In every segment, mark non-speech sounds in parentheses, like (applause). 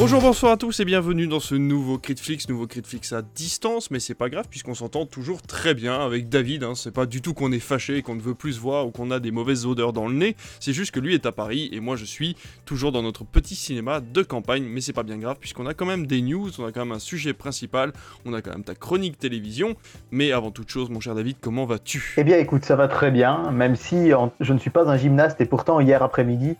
Bonjour, bonsoir à tous et bienvenue dans ce nouveau Critflix, nouveau Critflix à distance, mais c'est pas grave puisqu'on s'entend toujours très bien avec David, hein. c'est pas du tout qu'on est fâché, qu'on ne veut plus se voir ou qu'on a des mauvaises odeurs dans le nez, c'est juste que lui est à Paris et moi je suis toujours dans notre petit cinéma de campagne, mais c'est pas bien grave puisqu'on a quand même des news, on a quand même un sujet principal, on a quand même ta chronique télévision, mais avant toute chose mon cher David, comment vas-tu? Eh bien écoute, ça va très bien, même si je ne suis pas un gymnaste et pourtant hier après-midi,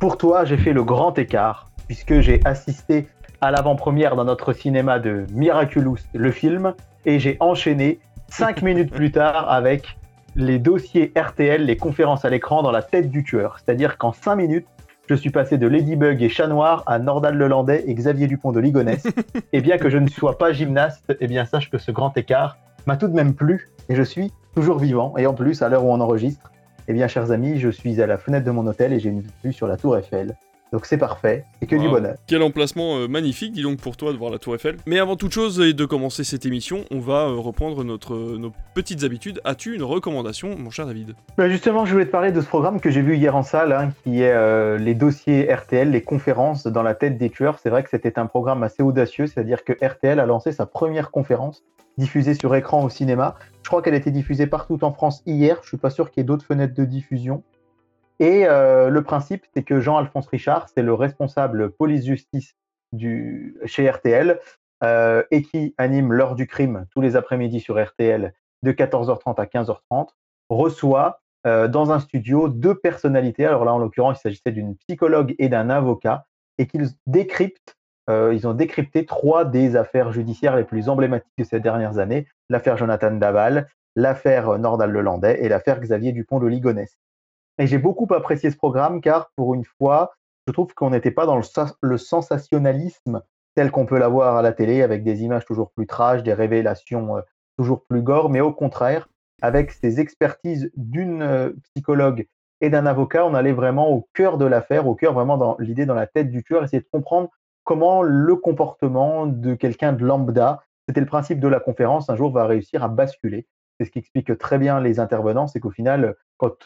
pour toi j'ai fait le grand écart puisque j'ai assisté à l'avant-première dans notre cinéma de Miraculous, le film, et j'ai enchaîné cinq (laughs) minutes plus tard avec les dossiers RTL, les conférences à l'écran dans la tête du tueur. C'est-à-dire qu'en cinq minutes, je suis passé de Ladybug et Chat Noir à Nordal Lelandais et Xavier Dupont de Ligonnès. (laughs) et bien que je ne sois pas gymnaste, eh bien sache que ce grand écart m'a tout de même plu et je suis toujours vivant. Et en plus, à l'heure où on enregistre, eh bien chers amis, je suis à la fenêtre de mon hôtel et j'ai une vue sur la tour Eiffel. Donc c'est parfait, c'est que du bonheur. Quel emplacement euh, magnifique, dis donc pour toi de voir la Tour Eiffel. Mais avant toute chose et de commencer cette émission, on va euh, reprendre notre, euh, nos petites habitudes. As-tu une recommandation, mon cher David? Bah Justement, je voulais te parler de ce programme que j'ai vu hier en salle, hein, qui est les dossiers RTL, les conférences dans la tête des tueurs. C'est vrai que c'était un programme assez audacieux, c'est-à-dire que RTL a lancé sa première conférence diffusée sur écran au cinéma. Je crois qu'elle a été diffusée partout en France hier. Je suis pas sûr qu'il y ait d'autres fenêtres de diffusion. Et euh, le principe, c'est que Jean-Alphonse Richard, c'est le responsable police-justice chez RTL euh, et qui anime l'heure du crime tous les après-midi sur RTL de 14h30 à 15h30, reçoit euh, dans un studio deux personnalités. Alors là, en l'occurrence, il s'agissait d'une psychologue et d'un avocat et qu'ils décryptent. ils ont décrypté trois des affaires judiciaires les plus emblématiques de ces dernières années l'affaire Jonathan Daval, l'affaire Nordal Lelandais et l'affaire Xavier Dupont de Ligonnès. Et j'ai beaucoup apprécié ce programme car, pour une fois, je trouve qu'on n'était pas dans le, sensationnalisme tel qu'on peut l'avoir à la télé, avec des images toujours plus trash, des révélations euh, toujours plus gore, mais au contraire, avec ces expertises d'une euh, psychologue et d'un avocat, on allait vraiment au cœur de l'affaire, au cœur vraiment dans l'idée dans la tête du tueur, essayer de comprendre comment le comportement de quelqu'un de lambda, c'était le principe de la conférence, un jour va réussir à basculer. C'est ce qui explique très bien les intervenants, c'est qu'au final,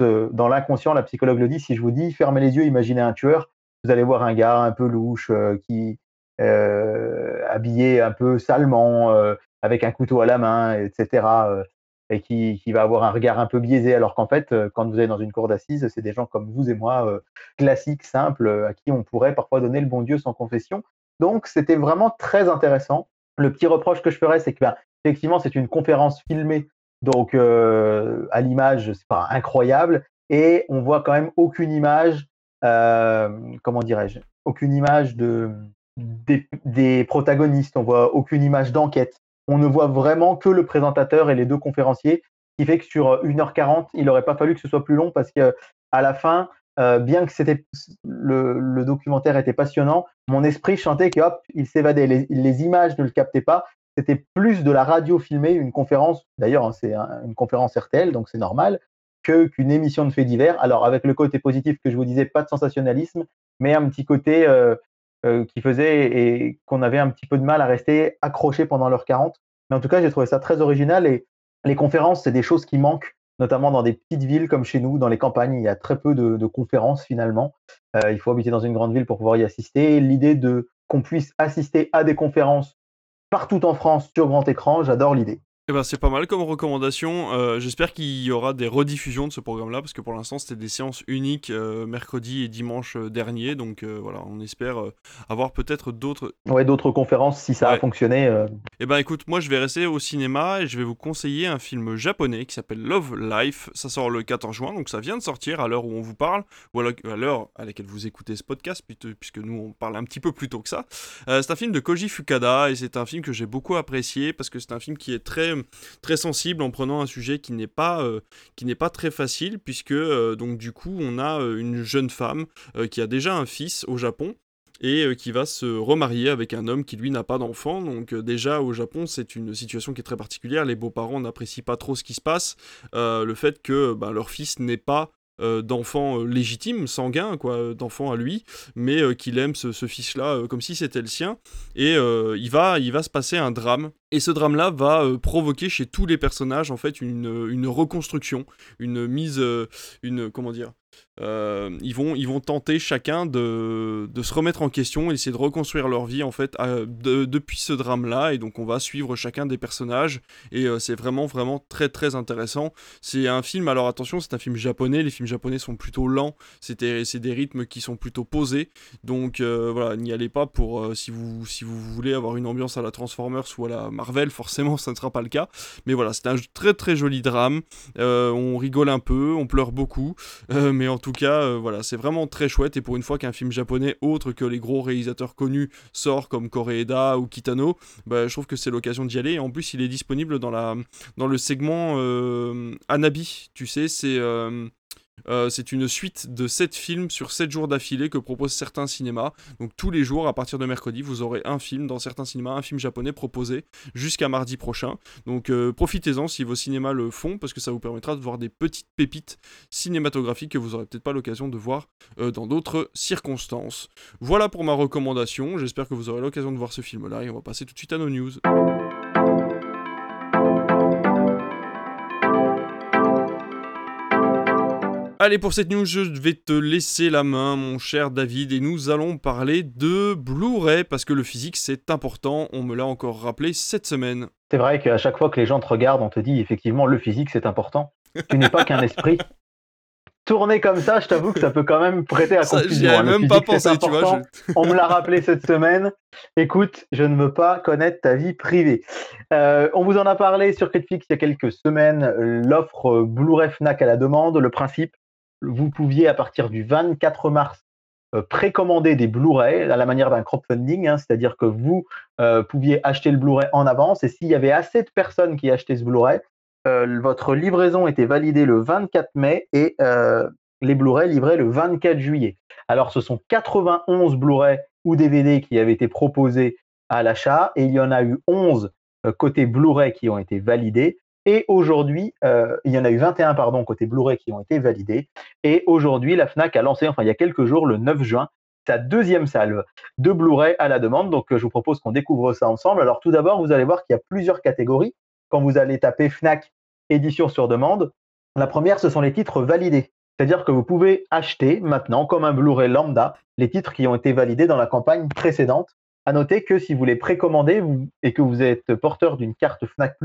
euh, dans l'inconscient, la psychologue le dit, si je vous dis fermez les yeux, imaginez un tueur, vous allez voir un gars un peu louche, euh, qui euh, habillé un peu salement, avec un couteau à la main, etc. et qui, qui, va avoir un regard un peu biaisé, alors qu'en fait, quand vous êtes dans une cour d'assises, c'est des gens comme vous et moi, classiques, simples, à qui on pourrait parfois donner le bon Dieu sans confession. Donc, c'était vraiment très intéressant. Le petit reproche que je ferais, c'est que, ben, effectivement, c'est une conférence filmée donc, euh, à l'image, c'est pas incroyable. Et on voit quand même aucune image, euh, comment dirais-je, aucune image de, des, protagonistes. On voit aucune image d'enquête. On ne voit vraiment que le présentateur et les deux conférenciers, ce qui fait que sur 1h40, il n'aurait pas fallu que ce soit plus long parce que à la fin, euh, bien que c'était le, documentaire était passionnant, mon esprit chantait que hop, il s'évadait. Les, images ne le captaient pas c'était plus de la radio filmée, une conférence, d'ailleurs hein, c'est une conférence RTL, donc c'est normal, que qu'une émission de faits divers. Alors avec le côté positif que je vous disais, pas de sensationnalisme, mais un petit côté euh, euh, qui faisait et qu'on avait un petit peu de mal à rester accroché pendant l'heure 40. Mais en tout cas, j'ai trouvé ça très original et les conférences, c'est des choses qui manquent, notamment dans des petites villes comme chez nous, dans les campagnes. Il y a très peu de, conférences finalement. Euh, il faut habiter dans une grande ville pour pouvoir y assister. L'idée de qu'on puisse assister à des conférences partout en France sur grand écran. J'adore l'idée. Eh ben, c'est pas mal comme recommandation. Euh, j'espère qu'il y aura des rediffusions de ce programme-là, parce que pour l'instant, c'était des séances uniques euh, mercredi et dimanche euh, dernier. Donc voilà, on espère avoir peut-être d'autres. Ouais, d'autres conférences si ça a fonctionné. Eh ben écoute, moi je vais rester au cinéma et je vais vous conseiller un film japonais qui s'appelle Love Life. Ça sort le 14 juin, donc ça vient de sortir à l'heure où on vous parle, ou à l'heure à laquelle vous écoutez ce podcast, puisque nous on parle un petit peu plus tôt que ça. c'est un film de Koji Fukada et c'est un film que j'ai beaucoup apprécié parce que c'est un film qui est très très sensible en prenant un sujet qui n'est pas, euh, qui n'est pas très facile, puisque euh, donc du coup on a euh, une jeune femme qui a déjà un fils au Japon et qui va se remarier avec un homme qui lui n'a pas d'enfant. Donc déjà au Japon c'est une situation qui est très particulière. Les beaux-parents n'apprécient pas trop ce qui se passe. le fait que bah, leur fils n'est pas euh, d'enfant euh, légitime, sanguin, quoi, euh, d'enfant à lui, mais qu'il aime ce, fils-là comme si c'était le sien. Et il, va, il va se passer un drame. Et ce drame-là va provoquer chez tous les personnages, en fait, une, une reconstruction, une mise, une, comment dire, euh, ils, vont, ils vont tenter chacun de, se remettre en question et essayer de reconstruire leur vie en fait depuis ce drame-là. Et donc on va suivre chacun des personnages et c'est vraiment vraiment très très intéressant. C'est un film, alors attention, c'est un film japonais. Les films japonais sont plutôt lents. C'est des rythmes qui sont plutôt posés. Donc voilà, n'y allez pas pour si, vous, si vous voulez avoir une ambiance à la Transformers ou à la Marvel, forcément (laughs) ça ne sera pas le cas. Mais voilà, c'est un très très joli drame. on rigole un peu, on pleure beaucoup. mais en tout cas, euh, voilà, c'est vraiment très chouette. Et pour une fois qu'un film japonais autre que les gros réalisateurs connus sort comme Koreeda ou Kitano, bah, je trouve que c'est l'occasion d'y aller. Et en plus, il est disponible dans, la, le segment euh, Anabi. Tu sais, c'est euh, c'est une suite de 7 films sur 7 jours d'affilée que proposent certains cinémas. Donc tous les jours, à partir de mercredi, vous aurez un film dans certains cinémas, un film japonais proposé jusqu'à mardi prochain. Donc euh, profitez-en si vos cinémas le font, parce que ça vous permettra de voir des petites pépites cinématographiques que vous n'aurez peut-être pas l'occasion de voir euh, dans d'autres circonstances. Voilà pour ma recommandation. J'espère que vous aurez l'occasion de voir ce film-là et on va passer tout de suite à nos news. Allez, pour cette news, je vais te laisser la main, mon cher David, et nous allons parler de Blu-ray, parce que le physique, c'est important, on me l'a encore rappelé cette semaine. C'est vrai qu'à chaque fois que les gens te regardent, on te dit effectivement, le physique, c'est important. Tu n'es pas qu'un esprit. (laughs) Tourner comme ça, je t'avoue que ça peut quand même prêter à confusion. J'y hein. même pas pensé, tu vois. On me l'a rappelé cette semaine. Écoute, je ne veux pas connaître ta vie privée. Euh, on vous en a parlé sur Netflix il y a quelques semaines. L'offre Blu-ray Fnac à la demande. Le principe, vous pouviez à partir du 24 mars euh, précommander des Blu-ray à la manière d'un crowdfunding, hein, c'est-à-dire que vous euh, pouviez acheter le Blu-ray en avance et s'il y avait assez de personnes qui achetaient ce Blu-ray, euh, votre livraison était validée le 24 mai et les Blu-ray livrés le 24 juillet. Alors ce sont 91 Blu-ray ou DVD qui avaient été proposés à l'achat et il y en a eu 11 côté Blu-ray qui ont été validés et aujourd'hui, euh, il y en a eu 21 pardon, côté Blu-ray qui ont été validés. Et aujourd'hui, la FNAC a lancé, enfin il y a quelques jours, le 9 juin, sa deuxième salle de Blu-ray à la demande. Donc je vous propose qu'on découvre ça ensemble. Alors tout d'abord, vous allez voir qu'il y a plusieurs catégories. Quand vous allez taper FNAC édition sur demande, la première, ce sont les titres validés. C'est-à-dire que vous pouvez acheter maintenant, comme un Blu-ray lambda, les titres qui ont été validés dans la campagne précédente. À noter que si vous les précommandez et que vous êtes porteur d'une carte FNAC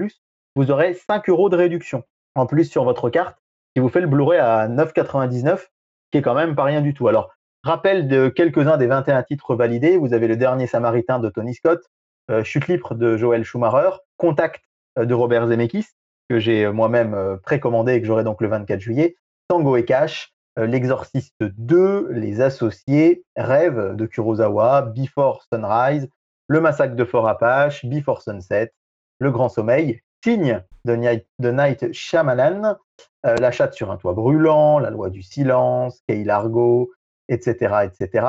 vous aurez 5 euros de réduction en plus sur votre carte qui vous fait le Blu-ray à 9,99, qui est quand même pas rien du tout. Alors, rappel de quelques-uns des 21 titres validés. Vous avez le dernier Samaritain de Tony Scott, euh, Chute libre de Joel Schumacher, Contact euh, de Robert Zemeckis, que j'ai euh, moi-même précommandé et que j'aurai donc le 24 juillet, Tango et Cash, L'Exorciste 2, Les Associés, Rêve de Kurosawa, Before Sunrise, Le Massacre de Fort Apache, Before Sunset, Le Grand Sommeil, Signe de Night, de Night Shyamalan, euh, La chatte sur un toit brûlant, La loi du silence, Kay Largo, etc., etc.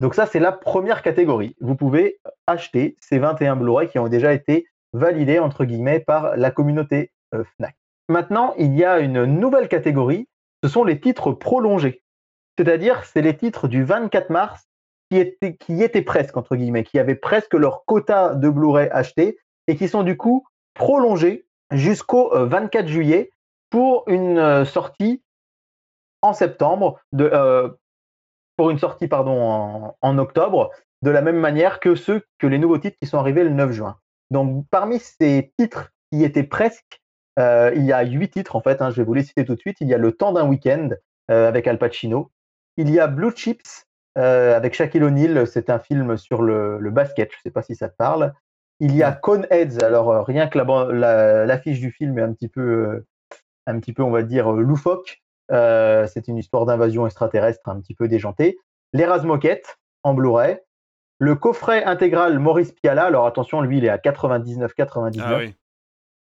Donc ça, c'est la première catégorie. Vous pouvez acheter ces 21 Blu-ray qui ont déjà été validés, entre guillemets, par la communauté euh, FNAC. Maintenant, il y a une nouvelle catégorie, ce sont les titres prolongés. C'est-à-dire, c'est les titres du 24 mars qui étaient, presque, qui avaient presque leur quota de Blu-ray acheté et qui sont du coup prolongé jusqu'au 24 euh, juillet pour une euh, sortie en septembre, euh, pour une sortie pardon, en, octobre, de la même manière que ceux que les nouveaux titres qui sont arrivés le 9 juin. Donc parmi ces titres qui étaient presque, il y a huit titres en fait, hein, je vais vous les citer tout de suite. Il y a Le temps d'un week-end avec Al Pacino. Il y a Blue Chips avec Shaquille O'Neal, c'est un film sur le basket, je ne sais pas si ça te parle. Il y a Coneheads, alors euh, rien que l'affiche du film est un petit peu, euh, un petit peu, on va dire, euh, loufoque. c'est une histoire d'invasion extraterrestre un petit peu déjantée. Les Razmoquettes en Blu-ray. Le coffret intégral Maurice Piala, alors attention, lui, il est à 99,99 ah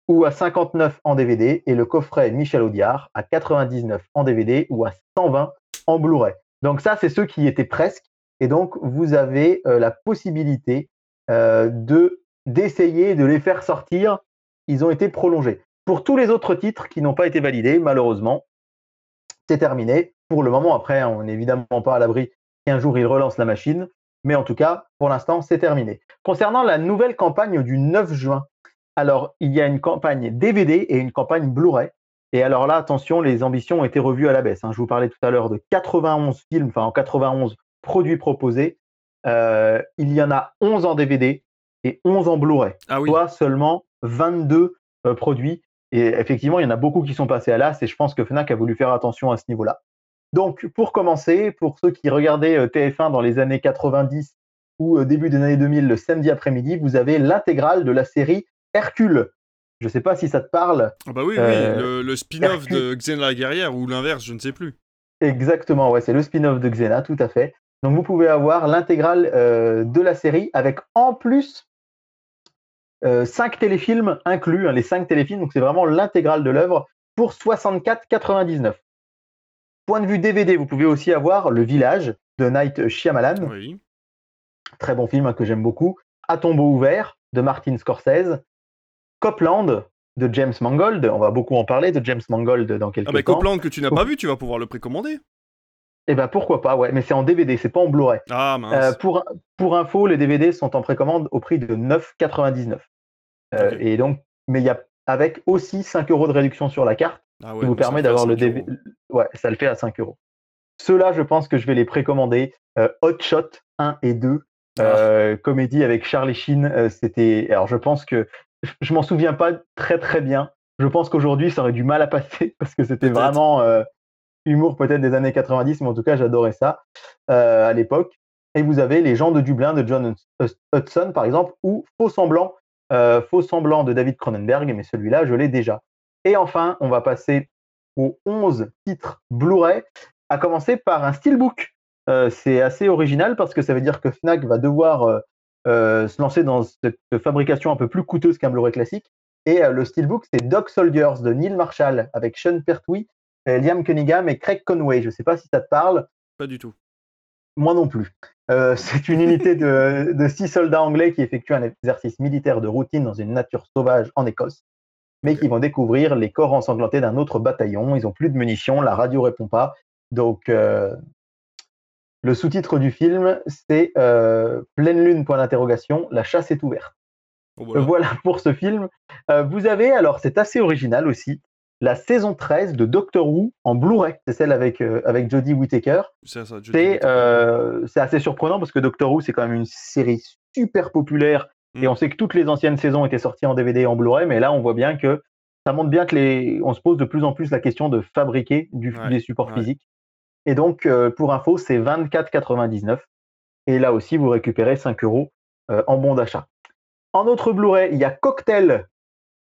ou à 59 en DVD. Et le coffret Michel Audiard à 99 en DVD ou à 120 en Blu-ray. Donc ça, c'est ceux qui étaient presque. Et donc, vous avez la possibilité de d'essayer de les faire sortir, ils ont été prolongés. Pour tous les autres titres qui n'ont pas été validés, malheureusement, c'est terminé. Pour le moment, après, on n'est évidemment pas à l'abri qu'un jour ils relancent la machine, mais en tout cas, pour l'instant, c'est terminé. Concernant la nouvelle campagne du 9 juin, alors il y a une campagne DVD et une campagne Blu-ray. Et alors là, attention, les ambitions ont été revues à la baisse. hein. Je vous parlais tout à l'heure de 91 films, enfin en 91 produits proposés. Euh, il y en a 11 en DVD et 11 en Blu-ray, Ah oui. soit seulement 22 euh, produits. Et effectivement, il y en a beaucoup qui sont passés à l'as et je pense que Fnac a voulu faire attention à ce niveau-là. Donc, pour commencer, pour ceux qui regardaient euh, TF1 dans les années 90 ou euh, début des années 2000 le samedi après-midi, vous avez l'intégrale de la série Hercule. Je ne sais pas si ça te parle. Ah bah oui, Euh, oui, le, le spin-off de Xena la guerrière ou l'inverse, je ne sais plus. Exactement, ouais, c'est le spin-off de Xena, tout à fait. Donc vous pouvez avoir l'intégrale euh, de la série avec en plus euh, cinq téléfilms inclus, hein, les cinq téléfilms, donc c'est vraiment l'intégrale de l'œuvre pour 64,99. Point de vue DVD, vous pouvez aussi avoir Le Village de Night Shyamalan, Oui. très bon film hein, que j'aime beaucoup. À tombeau ouvert de Martin Scorsese. Copland de James Mangold, on va beaucoup en parler de James Mangold dans quelques Ah bah temps. Copland que tu n'as pas vu, tu vas pouvoir le précommander. Eh ben pourquoi pas, ouais, mais c'est en DVD, c'est pas en Blu-ray. Ah mince. Euh, pour, pour info, les DVD sont en précommande au prix de 9,99. Euh. Et donc, mais il y a avec aussi 5 euros de réduction sur la carte, ah ouais, qui vous permet d'avoir le 5 DVD. Ouais, ça le fait à 5 euros. Ceux-là, je pense que je vais les précommander. Euh, Hot Shot 1 et 2, Ah. comédie avec Charlie Sheen. C'était. Alors, je pense que je- m'en souviens pas très très bien. Je pense qu'aujourd'hui, ça aurait du mal à passer (laughs) parce que c'était vraiment humour peut-être des années 90, mais en tout cas, j'adorais ça euh, à l'époque. Et vous avez Les gens de Dublin de John Hudson, par exemple, ou Faux semblant, euh, Faux de David Cronenberg, mais celui-là, je l'ai déjà. Et enfin, on va passer aux 11 titres Blu-ray, à commencer par un steelbook. Euh, c'est assez original parce que ça veut dire que Fnac va devoir euh, euh, se lancer dans cette fabrication un peu plus coûteuse qu'un Blu-ray classique. Et euh, le steelbook, c'est Dog Soldiers de Neil Marshall avec Sean Pertwee, euh, Liam Cunningham et Craig Conway. Je ne sais pas si ça te parle. Pas du tout. Moi non plus. Euh, (laughs) c'est une unité de, de six soldats anglais qui effectuent un exercice militaire de routine dans une nature sauvage en Écosse, mais qui vont découvrir les corps ensanglantés d'un autre bataillon. Ils ont plus de munitions, la radio répond pas. Donc, euh, le sous-titre du film, c'est euh, Pleine lune, point d'interrogation, la chasse est ouverte. Euh, voilà. Voilà pour ce film. Euh, vous avez, alors c'est assez original aussi, la saison 13 de Doctor Who en Blu-ray. C'est celle avec, euh, avec Jodie Whittaker. C'est ça, je dis- C'est euh, c'est assez surprenant parce que Doctor Who, c'est quand même une série super populaire et Mm. on sait que toutes les anciennes saisons étaient sorties en DVD et en Blu-ray, mais là, on voit bien que ça montre bien que les, on se pose de plus en plus la question de fabriquer du, Ouais, des supports ouais. physiques. Et donc, euh, pour info, c'est 24,99. Et là aussi, vous récupérez 5 euros en bon d'achat. En autre Blu-ray, il y a Cocktail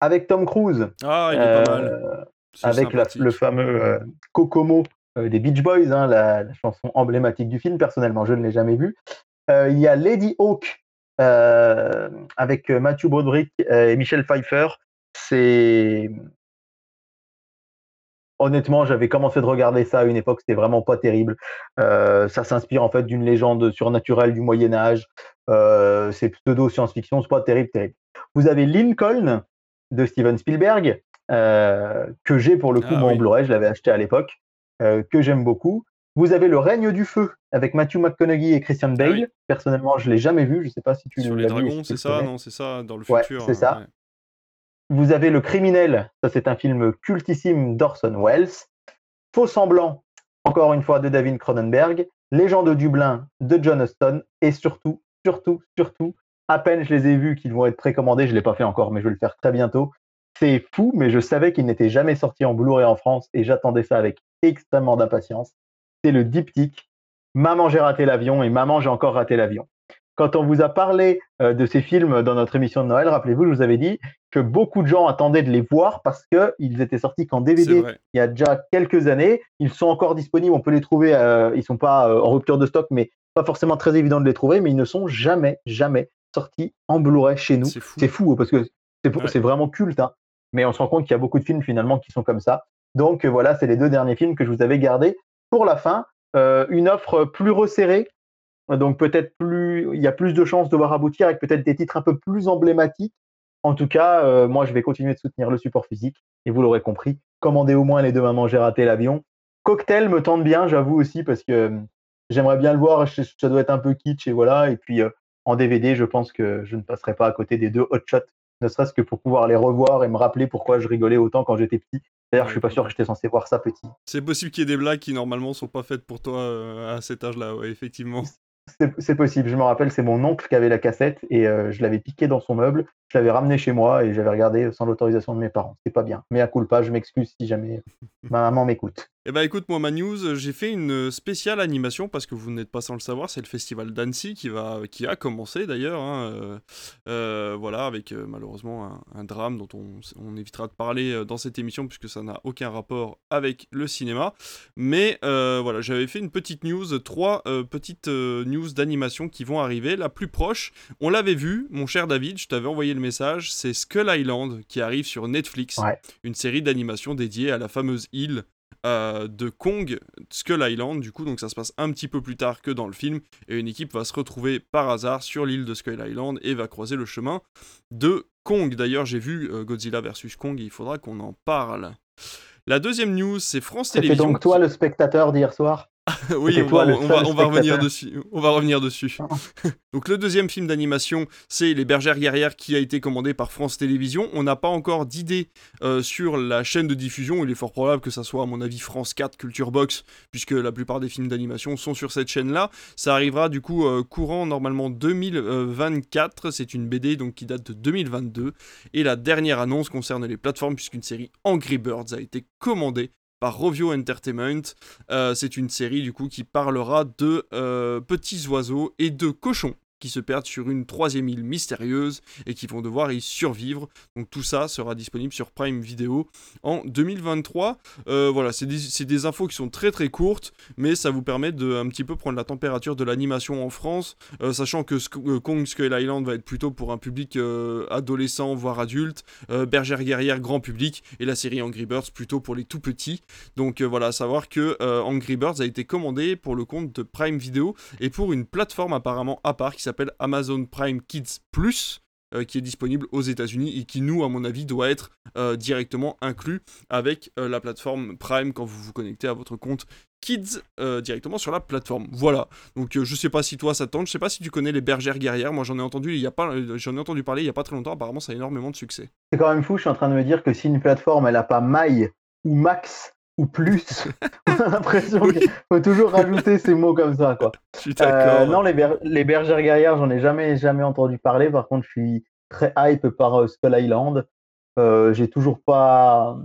avec Tom Cruise Ah, il est euh, pas mal. C'est avec la- le fameux euh, Kokomo euh, des Beach Boys, hein, la, la chanson emblématique du film. Personnellement, je ne l'ai jamais vu. Euh, il y a Lady Hawk euh, avec euh, Matthew Broderick euh, et Michel Pfeiffer. C'est honnêtement, j'avais commencé de regarder ça à une époque, c'était vraiment pas terrible. Euh, ça s'inspire en fait d'une légende surnaturelle du Moyen Âge. Euh, c'est pseudo science-fiction, c'est pas terrible, terrible. Vous avez Lincoln de Steven Spielberg euh, que j'ai pour le coup Ah oui. Blu-ray, je l'avais acheté à l'époque, euh, que j'aime beaucoup. Vous avez Le règne du feu avec Matthew McConaughey et Christian Bale. oui. Personnellement, je l'ai jamais vu. Je sais pas si tu Sur l'as les vu et si dragons, c'est ça, non, c'est ça, dans le Ouais, futur. c'est hein, ça. ouais. Vous avez Le Criminel, ça c'est un film cultissime d'Orson Welles. Faux semblant, encore une fois de David Cronenberg. Les gens de Dublin de John Huston. Et surtout, surtout, surtout, à peine je les ai vus qu'ils vont être précommandés, je ne l'ai pas fait encore, mais je vais le faire très bientôt. C'est fou, mais je savais qu'il n'était jamais sorti en Blu-ray en France et j'attendais ça avec extrêmement d'impatience. C'est le diptyque Maman j'ai raté l'avion et Maman j'ai encore raté l'avion. Quand on vous a parlé euh, de ces films dans notre émission de Noël, rappelez-vous, je vous avais dit que beaucoup de gens attendaient de les voir parce qu'ils étaient sortis qu'en DVD il y a déjà quelques années. Ils sont encore disponibles, on peut les trouver. euh, ils sont pas euh, en rupture de stock, mais pas forcément très évident de les trouver. Mais ils ne sont jamais, jamais en Blu-ray chez nous. C'est fou. Fou parce que c'est Ouais. vraiment culte. hein. Mais on se rend compte qu'il y a beaucoup de films finalement qui sont comme ça. Donc euh, voilà, c'est les deux derniers films que je vous avais gardés pour la fin. Euh, une offre plus resserrée. Donc peut-être plus, il y a plus de chances de voir aboutir avec peut-être des titres un peu plus emblématiques. En tout cas, euh, moi je vais continuer de soutenir le support physique et vous l'aurez compris, commandez au moins les deux mamans, j'ai raté l'avion. Cocktail me tente bien, j'avoue aussi, parce que euh, j'aimerais bien le voir, ça doit être un peu kitsch et voilà. Et puis en DVD, je pense que je ne passerai pas à côté des deux Hot Shot ne serait-ce que pour pouvoir les revoir et me rappeler pourquoi je rigolais autant quand j'étais petit. D'ailleurs, je suis pas sûr que j'étais censé voir ça petit. C'est possible qu'il y ait des blagues qui normalement sont pas faites pour toi euh, à cet âge-là, ouais, effectivement. C'est possible. Je me rappelle, c'est mon oncle qui avait la cassette et euh, je l'avais piqué dans son meuble. Je l'avais ramené chez moi et j'avais regardé sans l'autorisation de mes parents. C'est pas bien. Mais à culpa, je m'excuse si jamais (laughs) ma maman m'écoute. Eh ben écoute, moi, ma news, j'ai fait une spéciale animation parce que vous n'êtes pas sans le savoir, c'est le festival d'Annecy qui, va, qui a commencé d'ailleurs. Hein, euh, euh, voilà, avec malheureusement un, drame dont on, on, évitera de parler dans cette émission puisque ça n'a aucun rapport avec le cinéma. Mais voilà, j'avais fait une petite news, trois petites news d'animation qui vont arriver. La plus proche, on l'avait vu, mon cher David, je t'avais envoyé le message, c'est Skull Island qui arrive sur Netflix, une série d'animation dédiée à la fameuse île euh, de Kong, Skull Island, du coup, donc ça se passe un petit peu plus tard que dans le film, et une équipe va se retrouver par hasard sur l'île de Skull Island et va croiser le chemin de Kong. D'ailleurs, j'ai vu euh, Godzilla vs Kong et il faudra qu'on en parle. La deuxième news, c'est France Télévisions. donc toi le spectateur d'hier soir? (laughs) oui, on va, revenir dessus. On va revenir dessus. (laughs) Donc le deuxième film d'animation, c'est Les Bergères guerrières qui a été commandé par France Télévisions. On n'a pas encore d'idée euh, sur la chaîne de diffusion. Il est fort probable que ça soit, à mon avis, France 4 Culture Box, puisque la plupart des films d'animation sont sur cette chaîne-là. Ça arrivera du coup euh, courant normalement 2024. C'est une BD donc qui date de 2022. Et la dernière annonce concerne les plateformes, puisqu'une série Angry Birds a été commandée par Rovio Entertainment. Euh, c'est une série du coup qui parlera de euh, petits oiseaux et de cochons qui se perdent sur une troisième île mystérieuse et qui vont devoir y survivre. Donc tout ça sera disponible sur Prime Video en 2023. Euh, voilà, c'est des, infos qui sont très très courtes, mais ça vous permet de un petit peu prendre la température de l'animation en France, euh, sachant que euh, Kong Skull Island va être plutôt pour un public adolescent, voire adulte, Bergère guerrière grand public, et la série Angry Birds plutôt pour les tout petits. Donc voilà, à savoir que Angry Birds a été commandé pour le compte de Prime Video et pour une plateforme apparemment à part qui s'appelle Amazon Prime Kids Plus. Euh, qui est disponible aux États-Unis et qui, nous, à mon avis, doit être euh, directement inclus avec euh, la plateforme Prime quand vous vous connectez à votre compte Kids directement sur la plateforme. Voilà. Donc, je sais pas si toi ça tente, je sais pas si tu connais les bergères guerrières. Moi, j'en ai entendu, il y a pas, j'en ai entendu parler il y a pas très longtemps. Apparemment, ça a énormément de succès. C'est quand même fou. Je suis en train de me dire que si une plateforme elle a pas maille ou max ou plus. (laughs) On a l'impression qu'il faut toujours rajouter ces mots comme ça, quoi. (laughs) Je suis d'accord. Euh, non, les, les, bergères guerrières, j'en ai jamais, jamais entendu parler. Par contre, je suis très hype par euh, Skull Island. Euh, j'ai toujours pas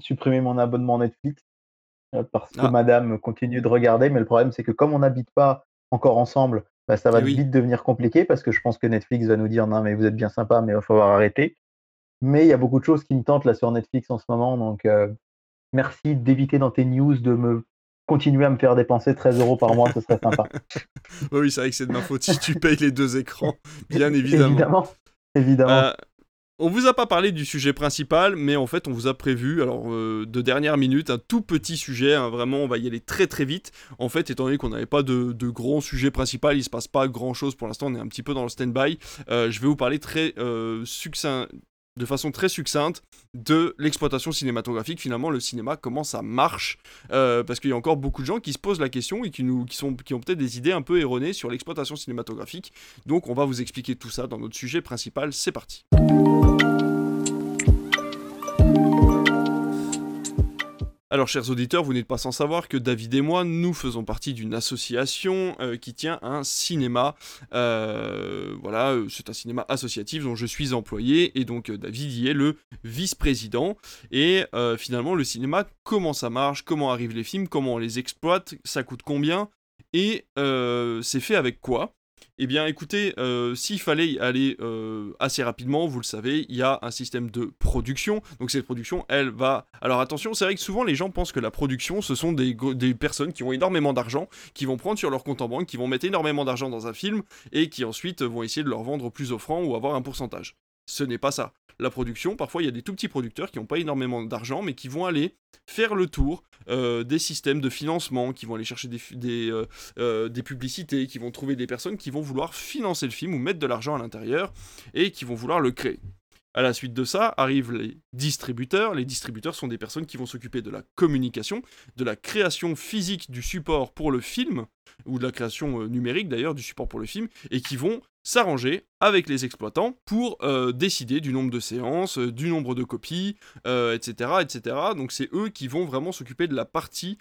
supprimé mon abonnement Netflix parce que ah. madame continue de regarder. Mais le problème, c'est que comme on n'habite pas encore ensemble, bah, ça va eh vite devenir compliqué parce que je pense que Netflix va nous dire non, mais vous êtes bien sympa, mais il va falloir arrêter. Mais il y a beaucoup de choses qui me tentent là sur Netflix en ce moment, donc merci d'éviter dans tes news de me continuer à me faire dépenser 13 euros par mois, ce serait sympa. (laughs) oui, c'est vrai que c'est de ma faute si tu payes les deux écrans, bien évidemment. évidemment. évidemment. Euh, on vous a pas parlé du sujet principal, mais en fait, on vous a prévu, alors euh, de dernière minute, un tout petit sujet. Hein, vraiment, on va y aller très très vite. En fait, étant donné qu'on n'avait pas de, de, grand sujet principal, il se passe pas grand chose pour l'instant. On est un petit peu dans le stand-by. Euh, je vais vous parler très succinct, de façon très succincte de l'exploitation cinématographique, finalement le cinéma, comment ça marche, euh, parce qu'il y a encore beaucoup de gens qui se posent la question et qui, nous, qui, sont, qui ont peut-être des idées un peu erronées sur l'exploitation cinématographique. Donc on va vous expliquer tout ça dans notre sujet principal, c'est parti. Alors, chers auditeurs, vous n'êtes pas sans savoir que David et moi, nous faisons partie d'une association euh, qui tient un cinéma. Euh, voilà, euh, c'est un cinéma associatif dont je suis employé et donc David y est le vice-président. Et finalement, le cinéma, comment ça marche, comment arrivent les films, comment on les exploite, ça coûte combien? Et c'est fait avec quoi? Eh bien, écoutez, euh, s'il fallait aller euh, assez rapidement, vous le savez, il y a un système de production. Donc, cette production, elle va. Alors, attention, c'est vrai que souvent les gens pensent que la production, ce sont des, des personnes qui ont énormément d'argent, qui vont prendre sur leur compte en banque, qui vont mettre énormément d'argent dans un film et qui ensuite vont essayer de leur vendre plus offrant ou avoir un pourcentage. Ce n'est pas ça la production. Parfois, il y a des tout petits producteurs qui n'ont pas énormément d'argent, mais qui vont aller faire le tour euh, des systèmes de financement, qui vont aller chercher euh, euh, des, publicités, qui vont trouver des personnes qui vont vouloir financer le film ou mettre de l'argent à l'intérieur et qui vont vouloir le créer. À la suite de ça arrivent les distributeurs. Les distributeurs sont des personnes qui vont s'occuper de la communication, de la création physique du support pour le film, ou de la création numérique d'ailleurs du support pour le film, et qui vont s'arranger avec les exploitants pour euh, décider du nombre de séances, euh, du nombre de copies, etc., etc. Donc c'est eux qui vont vraiment s'occuper de la partie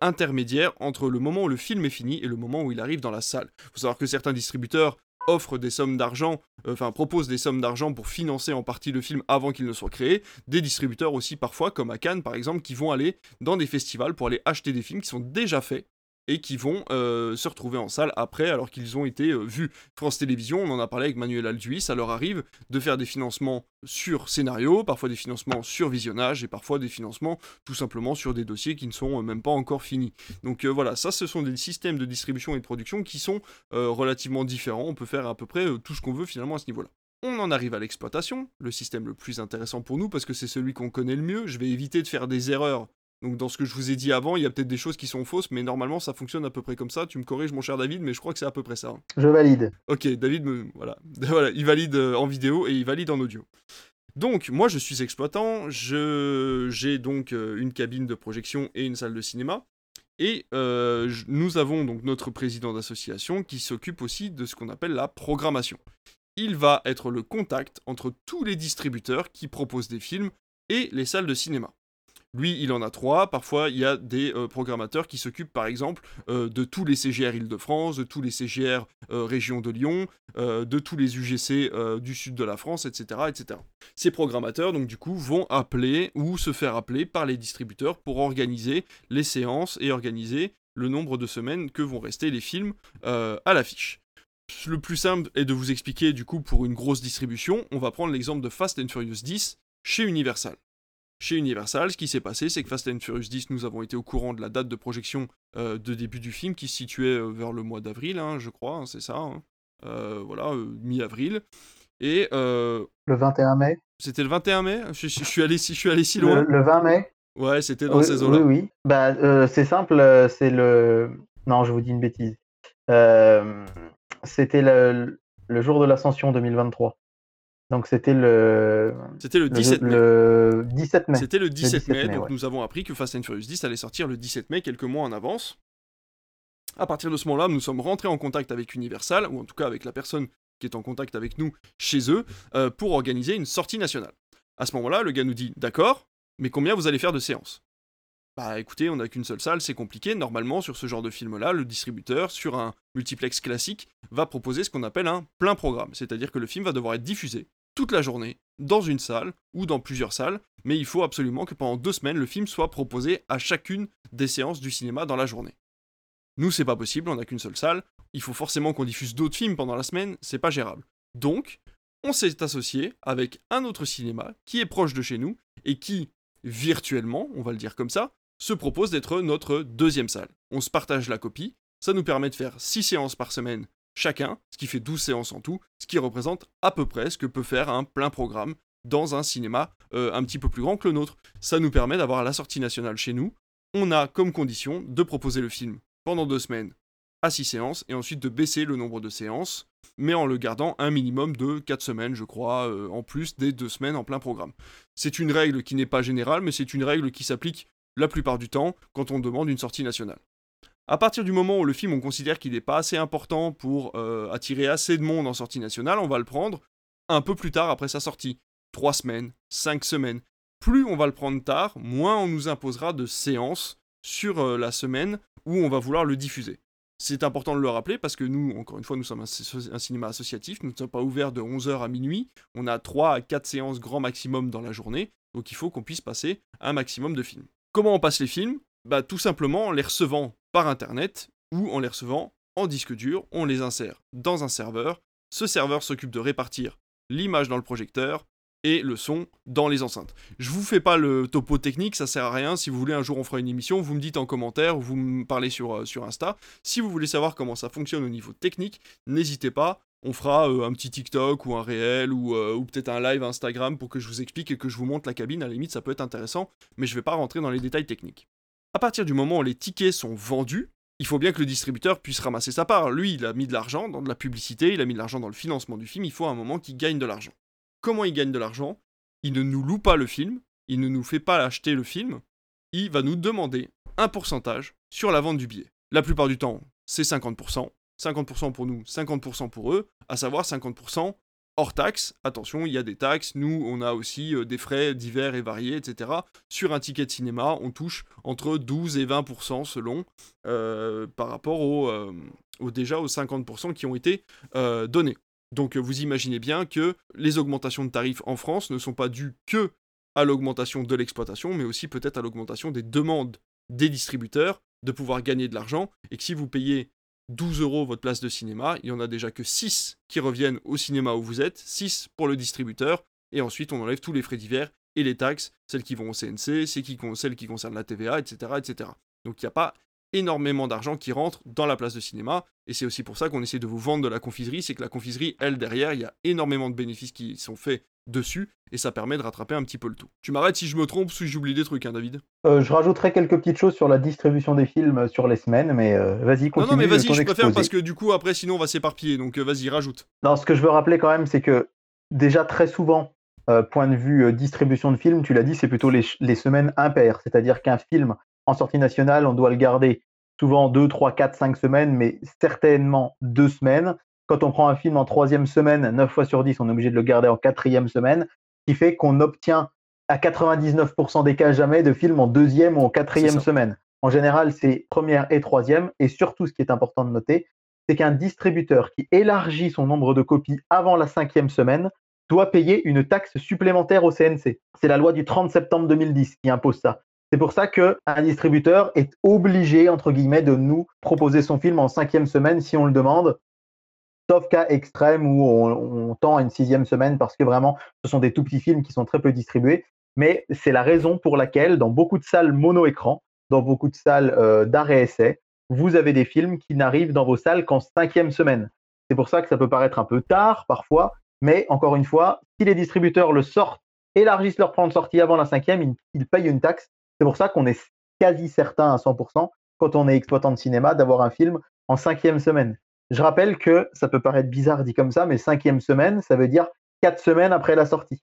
intermédiaire entre le moment où le film est fini et le moment où il arrive dans la salle. Il faut savoir que certains distributeurs offrent des sommes d'argent, enfin proposent des sommes d'argent pour financer en partie le film avant qu'il ne soit créé. Des distributeurs aussi parfois, comme à Cannes par exemple, qui vont aller dans des festivals pour aller acheter des films qui sont déjà faits et qui vont euh, se retrouver en salle après alors qu'ils ont été euh, vus. France Télévisions, on en a parlé avec Manuel Alduy, ça leur arrive de faire des financements sur scénario, parfois des financements sur visionnage et parfois des financements tout simplement sur des dossiers qui ne sont euh, même pas encore finis. Donc voilà, ça ce sont des systèmes de distribution et de production qui sont relativement différents, on peut faire à peu près tout ce qu'on veut finalement à ce niveau-là. On en arrive à l'exploitation, le système le plus intéressant pour nous parce que c'est celui qu'on connaît le mieux. Je vais éviter de faire des erreurs donc dans ce que je vous ai dit avant, il y a peut-être des choses qui sont fausses, mais normalement ça fonctionne à peu près comme ça. Tu me corriges mon cher David, mais je crois que c'est à peu près ça. Hein. Je valide. Ok, David me... Voilà. (laughs) voilà, il valide euh, en vidéo et il valide en audio. Donc moi je suis exploitant, je... j'ai donc euh, une cabine de projection et une salle de cinéma. Et euh, nous avons donc notre président d'association qui s'occupe aussi de ce qu'on appelle la programmation. Il va être le contact entre tous les distributeurs qui proposent des films et les salles de cinéma. Lui, il en a trois. Parfois, il y a des euh, programmateurs qui s'occupent, par exemple, euh, de tous les CGR Île-de-France, de tous les CGR euh, Région de Lyon, de tous les UGC du sud de la France, etc., etc. Ces programmateurs, donc, du coup, vont appeler ou se faire appeler par les distributeurs pour organiser les séances et organiser le nombre de semaines que vont rester les films à l'affiche. Le plus simple est de vous expliquer, du coup, pour une grosse distribution, on va prendre l'exemple de Fast and Furious 10 chez Universal chez Universal, ce qui s'est passé, c'est que Fast and Furious 10, nous avons été au courant de la date de projection euh, de début du film, qui se situait euh, vers le mois d'avril, hein, je crois, hein, c'est ça. Hein. Euh, voilà, mi-avril. Et. le 21 mai? C'était le 21 mai? Je, suis allé, je suis allé si loin. Le, 20 mai? Ouais, c'était dans ces eaux-là. Oui, oui. Bah, c'est simple, c'est le. Non, je vous dis une bêtise. c'était le, le jour de l'ascension 2023. Donc c'était le. C'était le 17 mai. Le 17 mai. C'était le 17, mai, donc nous avons appris que Fast and Furious 10 allait sortir le 17 mai, quelques mois en avance. À partir de ce moment-là, nous sommes rentrés en contact avec Universal, ou en tout cas avec la personne qui est en contact avec nous chez eux, euh, pour organiser une sortie nationale. À ce moment-là, le gars nous dit D'accord, mais combien vous allez faire de séances? Bah écoutez, on n'a qu'une seule salle, c'est compliqué. Normalement, sur ce genre de film-là, le distributeur, sur un multiplex classique, va proposer ce qu'on appelle un plein programme. C'est-à-dire que le film va devoir être diffusé toute la journée, dans une salle ou dans plusieurs salles, mais il faut absolument que pendant deux semaines, le film soit proposé à chacune des séances du cinéma dans la journée. Nous, c'est pas possible, on n'a qu'une seule salle, il faut forcément qu'on diffuse d'autres films pendant la semaine, c'est pas gérable. Donc, on s'est associé avec un autre cinéma qui est proche de chez nous et qui, virtuellement, on va le dire comme ça, se propose d'être notre deuxième salle. On se partage la copie, ça nous permet de faire 6 séances par semaine chacun, ce qui fait 12 séances en tout, ce qui représente à peu près ce que peut faire un plein programme dans un cinéma euh, un petit peu plus grand que le nôtre. Ça nous permet d'avoir la sortie nationale chez nous. On a comme condition de proposer le film pendant deux semaines à 6 séances et ensuite de baisser le nombre de séances, mais en le gardant un minimum de 4 semaines, je crois, euh, en plus des deux semaines en plein programme. C'est une règle qui n'est pas générale, mais c'est une règle qui s'applique la plupart du temps quand on demande une sortie nationale. À partir du moment où le film on considère qu'il n'est pas assez important pour euh, attirer assez de monde en sortie nationale, on va le prendre un peu plus tard après sa sortie. Trois semaines, cinq semaines. Plus on va le prendre tard, moins on nous imposera de séances sur euh, la semaine où on va vouloir le diffuser. C'est important de le rappeler parce que nous, encore une fois, nous sommes un, cinéma associatif, nous ne sommes pas ouverts de 11h à minuit, on a 3 à 4 séances grand maximum dans la journée, donc il faut qu'on puisse passer un maximum de films. Comment on passe les films? Bah tout simplement en les recevant par Internet ou en les recevant en disque dur, on les insère dans un serveur. Ce serveur s'occupe de répartir l'image dans le projecteur et le son dans les enceintes. Je vous fais pas le topo technique, ça sert à rien. Si vous voulez, un jour on fera une émission, vous me dites en commentaire ou vous me parlez sur, euh, sur Insta. Si vous voulez savoir comment ça fonctionne au niveau technique, n'hésitez pas. On fera euh, un petit TikTok ou un réel ou, euh, ou peut-être un live Instagram pour que je vous explique et que je vous montre la cabine. À la limite, ça peut être intéressant, mais je vais pas rentrer dans les détails techniques. À partir du moment où les tickets sont vendus, il faut bien que le distributeur puisse ramasser sa part. Lui, il a mis de l'argent dans de la publicité, il a mis de l'argent dans le financement du film, il faut à un moment qu'il gagne de l'argent. Comment il gagne de l'argent? Il ne nous loue pas le film, il ne nous fait pas acheter le film, il va nous demander un pourcentage sur la vente du billet. La plupart du temps, c'est 50%, 50% pour nous, 50% pour eux, à savoir 50% hors taxe. Attention, il y a des taxes. Nous, on a aussi euh, des frais divers et variés, etc. Sur un ticket de cinéma, on touche entre 12 et 20% selon euh, par rapport au, déjà aux 50% qui ont été donnés. Donc vous imaginez bien que les augmentations de tarifs en France ne sont pas dues que à l'augmentation de l'exploitation, mais aussi peut-être à l'augmentation des demandes des distributeurs de pouvoir gagner de l'argent, et que si vous payez 12 euros votre place de cinéma, il n'y en a déjà que 6 qui reviennent au cinéma où vous êtes, 6 pour le distributeur, et ensuite on enlève tous les frais divers et les taxes, celles qui vont au CNC, celles qui concernent la TVA, etc. etc. Donc il n'y a pas énormément d'argent qui rentre dans la place de cinéma, et c'est aussi pour ça qu'on essaie de vous vendre de la confiserie, c'est que la confiserie, elle, derrière, il y a énormément de bénéfices qui sont faits dessus et ça permet de rattraper un petit peu le tout. Tu m'arrêtes si je me trompe, si j'oublie des trucs, hein, David? Euh, Je rajouterai quelques petites choses sur la distribution des films euh, sur les semaines, mais euh, vas-y, continue. Non, non, mais vas-y, je préfère parce que du coup, après, sinon, on va s'éparpiller, donc vas-y, rajoute. Non, ce que je veux rappeler quand même, c'est que déjà très souvent, point de vue distribution de films, tu l'as dit, c'est plutôt les, les semaines impaires, c'est-à-dire qu'un film en sortie nationale, on doit le garder souvent 2, 3, 4, 5 semaines, mais certainement 2 semaines. Quand on prend un film en troisième semaine, 9 fois sur 10, on est obligé de le garder en quatrième semaine qui fait qu'on obtient à 99% des cas jamais de films en deuxième ou en quatrième semaine. En général, c'est première et troisième. Et surtout, ce qui est important de noter, c'est qu'un distributeur qui élargit son nombre de copies avant la cinquième semaine doit payer une taxe supplémentaire au CNC. C'est la loi du 30 septembre 2010 qui impose ça. C'est pour ça qu'un distributeur est obligé, entre guillemets, de nous proposer son film en cinquième semaine si on le demande sauf cas extrême où on, tend à une sixième semaine parce que vraiment, ce sont des tout petits films qui sont très peu distribués. Mais c'est la raison pour laquelle, dans beaucoup de salles mono-écran, dans beaucoup de salles euh, d'arrêt essai, vous avez des films qui n'arrivent dans vos salles qu'en cinquième semaine. C'est pour ça que ça peut paraître un peu tard parfois, mais encore une fois, si les distributeurs le sortent, élargissent leur plan de sortie avant la cinquième, ils, ils payent une taxe. C'est pour ça qu'on est quasi certain à 100%, quand on est exploitant de cinéma, d'avoir un film en cinquième semaine. Je rappelle que ça peut paraître bizarre dit comme ça, mais cinquième semaine, ça veut dire quatre semaines après la sortie.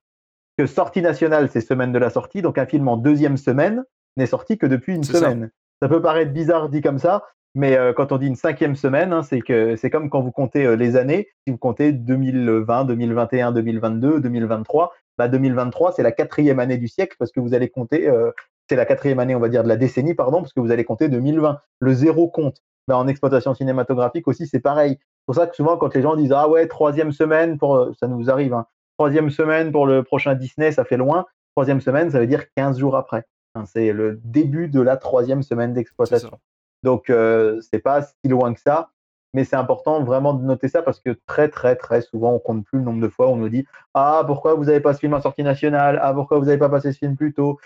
Que sortie nationale, c'est semaine de la sortie, donc un film en deuxième semaine n'est sorti que depuis une semaine. Ça. peut paraître bizarre dit comme ça, mais euh, quand on dit une cinquième semaine, hein, c'est que c'est comme quand vous comptez euh, les années. Si vous comptez 2020, 2021, 2022, 2023, bah 2023 c'est la quatrième année du siècle parce que vous allez compter, euh, c'est la quatrième année on va dire de la décennie pardon parce que vous allez compter 2020. Le zéro compte. Ben, en exploitation cinématographique aussi, c'est pareil. C'est pour ça que souvent, quand les gens disent Ah ouais, troisième semaine, pour, euh, ça nous arrive, hein. troisième semaine pour le prochain Disney, ça fait loin. Troisième semaine, ça veut dire 15 jours après. Hein, c'est le début de la troisième semaine d'exploitation. Donc, euh, c'est pas si loin que ça, mais c'est important vraiment de noter ça parce que très, très, très souvent, on compte plus le nombre de fois où on nous dit Ah, pourquoi vous n'avez pas ce film en sortie nationale? Ah, pourquoi vous n'avez pas passé ce film plus tôt?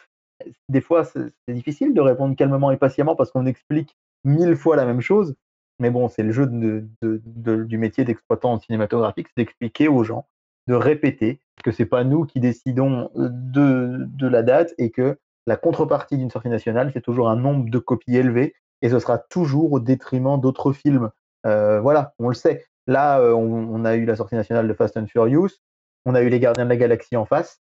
Des fois, c'est difficile de répondre calmement et patiemment parce qu'on explique mille fois la même chose. Mais bon, c'est le jeu du métier d'exploitant cinématographique, c'est d'expliquer aux gens, de répéter que c'est pas nous qui décidons de, la date et que la contrepartie d'une sortie nationale, c'est toujours un nombre de copies élevé et ce sera toujours au détriment d'autres films. Euh, voilà, on le sait. Là, euh, on, a eu la sortie nationale de Fast and Furious, on a eu Les Gardiens de la Galaxie en face,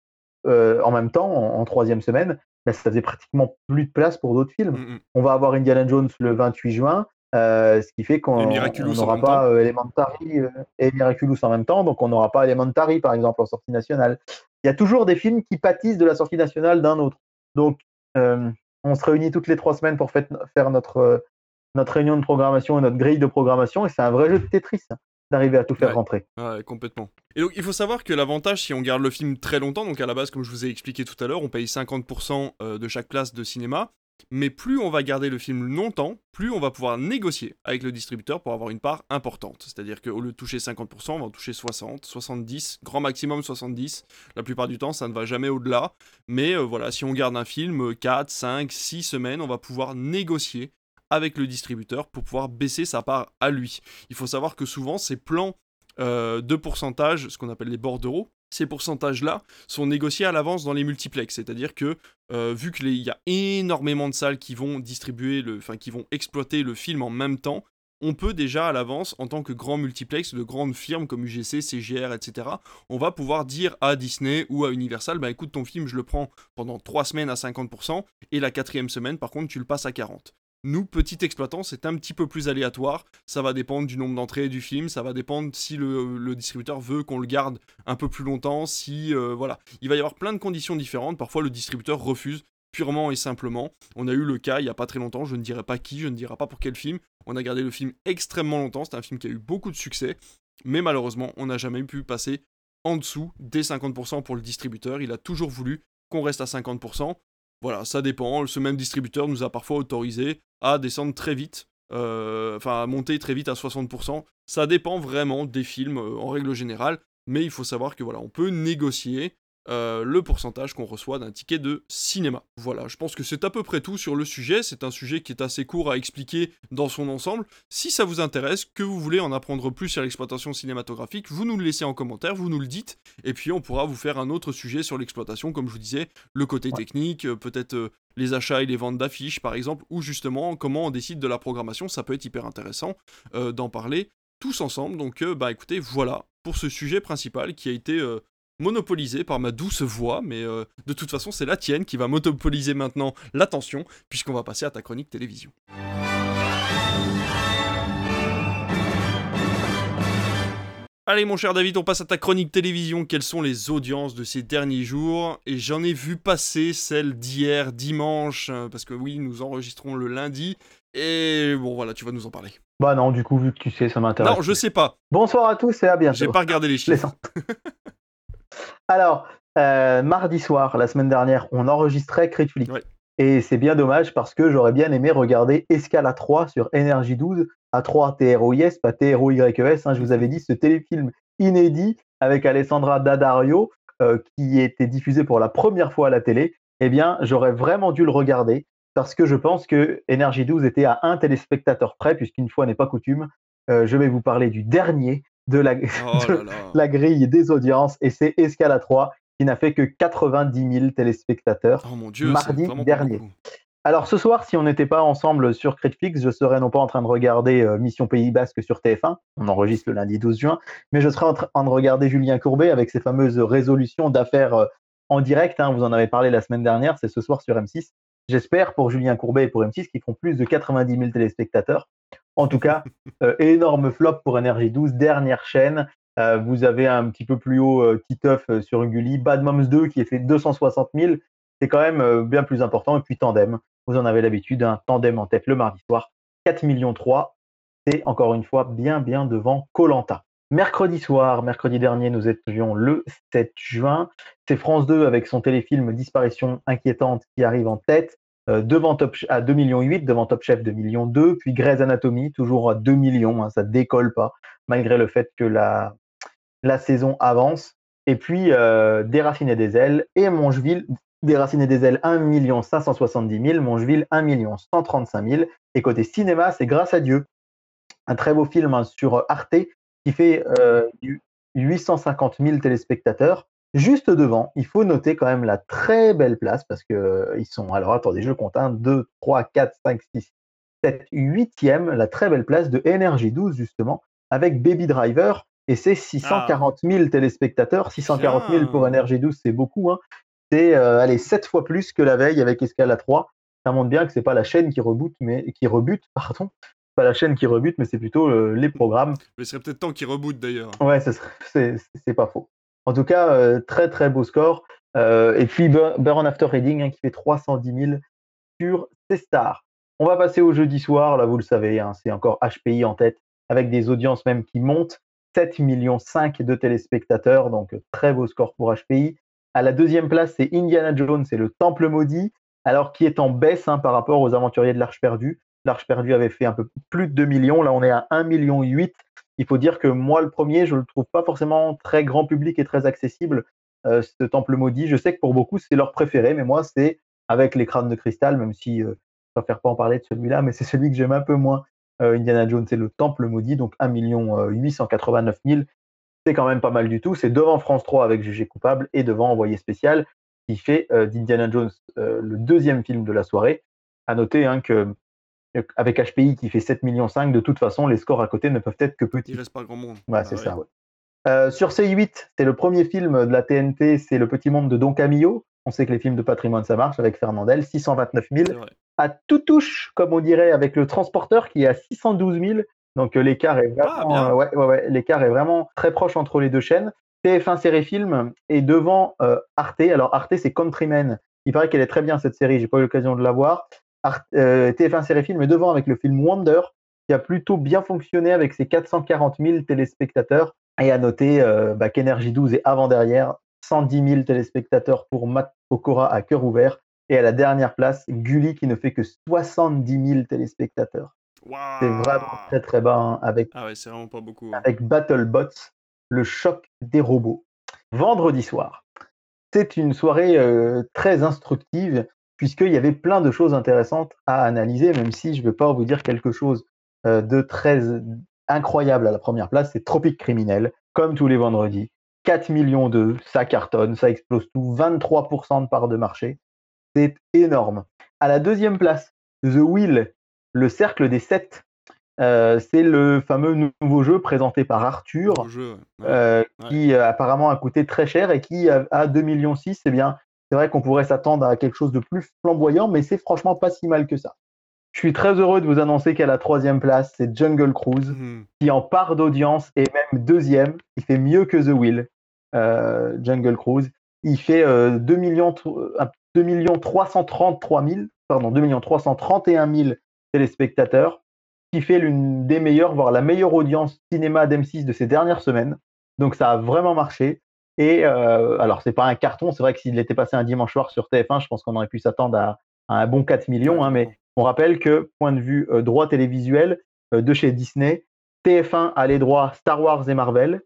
euh, en même temps, en, troisième semaine. Bah, ça faisait pratiquement plus de place pour d'autres films. Mm, mm. On va avoir Indiana Jones le 28 juin, euh, ce qui fait qu'on n'aura pas euh, Elementary euh, et Miraculous en même temps, donc on n'aura pas Elementary par exemple en sortie nationale. Il y a toujours des films qui pâtissent de la sortie nationale d'un autre. Donc on se réunit toutes les trois semaines pour faire notre, notre réunion de programmation et notre grille de programmation, et c'est un vrai jeu de Tetris. D'arriver à tout faire rentrer. Ouais, complètement. Et donc, il faut savoir que l'avantage, si on garde le film très longtemps, donc à la base, comme je vous ai expliqué tout à l'heure, on paye 50% euh, de chaque place de cinéma. Mais plus on va garder le film longtemps, plus on va pouvoir négocier avec le distributeur pour avoir une part importante. C'est-à-dire qu'au lieu de toucher 50%, on va en toucher 60, 70, grand maximum 70. La plupart du temps, ça ne va jamais au-delà. Mais euh, voilà, si on garde un film 4, 5, 6 semaines, on va pouvoir négocier avec le distributeur pour pouvoir baisser sa part à lui. Il faut savoir que souvent ces plans euh, de pourcentage, ce qu'on appelle les bordereaux, ces pourcentages-là sont négociés à l'avance dans les multiplex, c'est-à-dire que euh, vu qu'il y a énormément de salles qui vont distribuer, le, enfin qui vont exploiter le film en même temps, on peut déjà à l'avance, en tant que grand multiplex de grandes firmes comme UGC, CGR, etc., on va pouvoir dire à Disney ou à Universal, bah écoute ton film je le prends pendant 3 semaines à 50%, et la quatrième semaine par contre tu le passes à 40%. Nous, petit exploitant, c'est un petit peu plus aléatoire. Ça va dépendre du nombre d'entrées du film, ça va dépendre si le, distributeur veut qu'on le garde un peu plus longtemps, si euh, voilà. Il va y avoir plein de conditions différentes. Parfois, le distributeur refuse purement et simplement. On a eu le cas il n'y a pas très longtemps, je ne dirai pas qui, je ne dirai pas pour quel film. On a gardé le film extrêmement longtemps, c'est un film qui a eu beaucoup de succès, mais malheureusement, on n'a jamais pu passer en dessous des 50% pour le distributeur. Il a toujours voulu qu'on reste à 50%. Voilà, ça dépend. Ce même distributeur nous a parfois autorisé à descendre très vite, euh, enfin à monter très vite à 60%. Ça dépend vraiment des films euh, en règle générale, mais il faut savoir que voilà, on peut négocier euh, le pourcentage qu'on reçoit d'un ticket de cinéma. Voilà, je pense que c'est à peu près tout sur le sujet. C'est un sujet qui est assez court à expliquer dans son ensemble. Si ça vous intéresse, que vous voulez en apprendre plus sur l'exploitation cinématographique, vous nous le laissez en commentaire, vous nous le dites, et puis on pourra vous faire un autre sujet sur l'exploitation, comme je vous disais, le côté technique, euh, peut-être euh, les achats et les ventes d'affiches par exemple, ou justement comment on décide de la programmation. Ça peut être hyper intéressant d'en parler tous ensemble. Donc bah écoutez, voilà pour ce sujet principal qui a été monopolisé par ma douce voix, mais euh, de toute façon, c'est la tienne qui va monopoliser maintenant l'attention, puisqu'on va passer à ta chronique télévision. Allez mon cher David, on passe à ta chronique télévision. Quelles sont les audiences de ces derniers jours? Et j'en ai vu passer celle d'hier, dimanche, euh, parce que oui, nous enregistrons le lundi. Et bon voilà, tu vas nous en parler. Bah non, du coup, vu que tu sais, ça m'intéresse. Non, je sais pas. Bonsoir à tous et à bientôt. J'ai pas regardé les (laughs) chiffres. (laughs) Alors, euh, mardi soir, la semaine dernière, on enregistrait Crit Et c'est bien dommage parce que j'aurais bien aimé regarder Escale à 3 sur Énergie 12, à 3 TROIS, pas TROYES. Hein, je vous avais dit ce téléfilm inédit avec Alessandra Daddario euh, qui était diffusé pour la première fois à la télé. Eh bien, j'aurais vraiment dû le regarder parce que je pense que Énergie 12 était à un téléspectateur près, puisqu'une fois n'est pas coutume. Euh, je vais vous parler du dernier de la, oh la grille des audiences et c'est Escala 3 qui n'a fait que 90 000 téléspectateurs oh mon Dieu, mardi dernier. Alors ce soir, si on n'était pas ensemble sur Critflix, je serais non pas en train de regarder euh, Mission Pays Basque sur TF1, on enregistre le lundi 12 juin, mais je serais en train de regarder Julien Courbet avec ses fameuses résolutions d'affaires euh, en direct. Hein, vous en avez parlé la semaine dernière, c'est ce soir sur M6. J'espère pour Julien Courbet et pour M6 qu'ils font plus de 90 000 téléspectateurs. En tout cas, euh, énorme flop pour Energy 12, dernière chaîne. Euh, vous avez un petit peu plus haut euh, Titeuf sur Unguli, Bad Moms 2 qui est fait 260 000. C'est quand même bien plus important. Et puis Tandem, vous en avez l'habitude, un Tandem en tête le mardi soir, 4 millions 3. C'est encore une fois bien bien devant Colanta. Mercredi soir, mercredi dernier, nous étions le 7 juin. C'est France 2 avec son téléfilm Disparition inquiétante qui arrive en tête. Euh, devant Top à 2 millions 8, devant Top Chef 2 millions 2, puis Grey's Anatomy toujours à 2 millions, hein, ça décolle pas malgré le fait que la, la saison avance. Et puis euh, Déraciner des ailes et Mongeville, Déraciner des ailes 1 million 570 000, Mongeville 1 million 135 000. Et côté cinéma, c'est Grâce à Dieu, un très beau film hein, sur Arte qui fait euh, 850 000 téléspectateurs. Juste devant, il faut noter quand même la très belle place parce que euh, ils sont. Alors attendez, je compte 1, 2, 3, 4, 5, 6, 7, 8e, la très belle place de Energy 12 justement, avec Baby Driver. Et c'est 640 000 téléspectateurs. 640 000 pour Energy 12, c'est beaucoup. Hein. C'est euh, allez, 7 fois plus que la veille avec Escala 3. Ça montre bien que c'est pas la chaîne qui rebute, mais qui rebute, (laughs) pardon, pas la chaîne qui rebute, mais c'est plutôt euh, les programmes. Mais ce serait peut-être temps qu'il rebute d'ailleurs. Ouais, c'est pas faux. En tout cas, euh, très très beau score. Euh, et puis Burn After Reading hein, qui fait 310 000 sur ses stars. On va passer au jeudi soir, là vous le savez, hein, c'est encore HPI en tête, avec des audiences même qui montent. 7 millions 5 de téléspectateurs, donc très beau score pour HPI. À la deuxième place, c'est Indiana Jones, c'est le Temple maudit, alors qui est en baisse hein, par rapport aux aventuriers de l'Arche perdue. L'Arche perdue avait fait un peu plus de 2 millions, là on est à 1 million 8 il faut dire que moi, le premier, je ne le trouve pas forcément très grand public et très accessible, euh, ce temple maudit. Je sais que pour beaucoup, c'est leur préféré, mais moi, c'est avec les crânes de cristal, même si euh, je préfère pas en parler de celui-là, mais (laughs) c'est celui que j'aime un peu moins. Euh, Indiana Jones, c'est le temple maudit, donc 1 889 000. C'est quand même pas mal du tout. C'est devant France 3 avec Jugé coupable et devant Envoyé spécial, qui fait d'Indiana Jones le deuxième film de la soirée. À noter hein, que avec HPI qui fait 7 millions 5, de toute façon, les scores à côté ne peuvent être que petits. Il reste pas grand monde. Ouais, c'est ah ça, euh, sur C8, c'est le premier film de la TNT, c'est Le Petit Monde de Don Camillo. On sait que les films de patrimoine, ça marche avec Fernandel, 629 000. À tout touche, comme on dirait, avec le transporteur qui est à 612 000. Donc euh, l'écart est Ah, vraiment, euh, ouais, ouais, ouais, l'écart est vraiment très proche entre les deux chaînes. TF1 série film est devant euh, Arte. Alors Arte, c'est Countrymen. Il paraît qu'elle est très bien cette série. J'ai pas eu l'occasion de la voir. Arte- euh, TF1 série film est devant avec le film Wonder, qui a plutôt bien fonctionné avec ses 440 000 téléspectateurs. Et à noter euh, bah, qu'Energy 12 est avant derrière, 110 000 téléspectateurs pour Matt Pokora à cœur ouvert. Et à la dernière place, Gulli qui ne fait que 70 000 téléspectateurs. C'est vraiment très très bas hein, avec, Ah ouais, c'est vraiment pas beaucoup. hein. avec BattleBots, le choc des robots. Vendredi soir, c'est une soirée euh, très instructive puisqu'il y avait plein de choses intéressantes à analyser, même si je ne vais pas vous dire quelque chose euh, de très incroyable à la première place, c'est Tropique Criminel, comme tous les vendredis. 4 millions d'œufs, ça cartonne, ça explose tout, 23% de part de marché, c'est énorme. À la deuxième place, The Wheel, le cercle des sept. Euh, c'est le fameux nouveau jeu présenté par Arthur, jeu, ouais. Euh, Ouais. qui euh, apparemment a coûté très cher et qui a, a 2 millions 6. Eh bien, c'est vrai qu'on pourrait s'attendre à quelque chose de plus flamboyant, mais c'est franchement pas si mal que ça. Je suis très heureux de vous annoncer qu'à la troisième place, c'est Jungle Cruise, Mhm. qui en part d'audience est même deuxième. Il fait mieux que The Wheel, euh, Jungle Cruise. Il fait euh, 2 millions, tr- euh, 2 millions 333 000, pardon, 2 millions 331 000 téléspectateurs, qui fait l'une des meilleures, voire la meilleure audience cinéma d'M6 de ces dernières semaines. Donc ça a vraiment marché. Et euh, alors, c'est pas un carton, c'est vrai que s'il était passé un dimanche soir sur TF1, je pense qu'on aurait pu s'attendre à, un bon 4 millions, hein, mais on rappelle que, point de vue euh, droit télévisuel euh, de chez Disney, TF1 a les droits Star Wars et Marvel,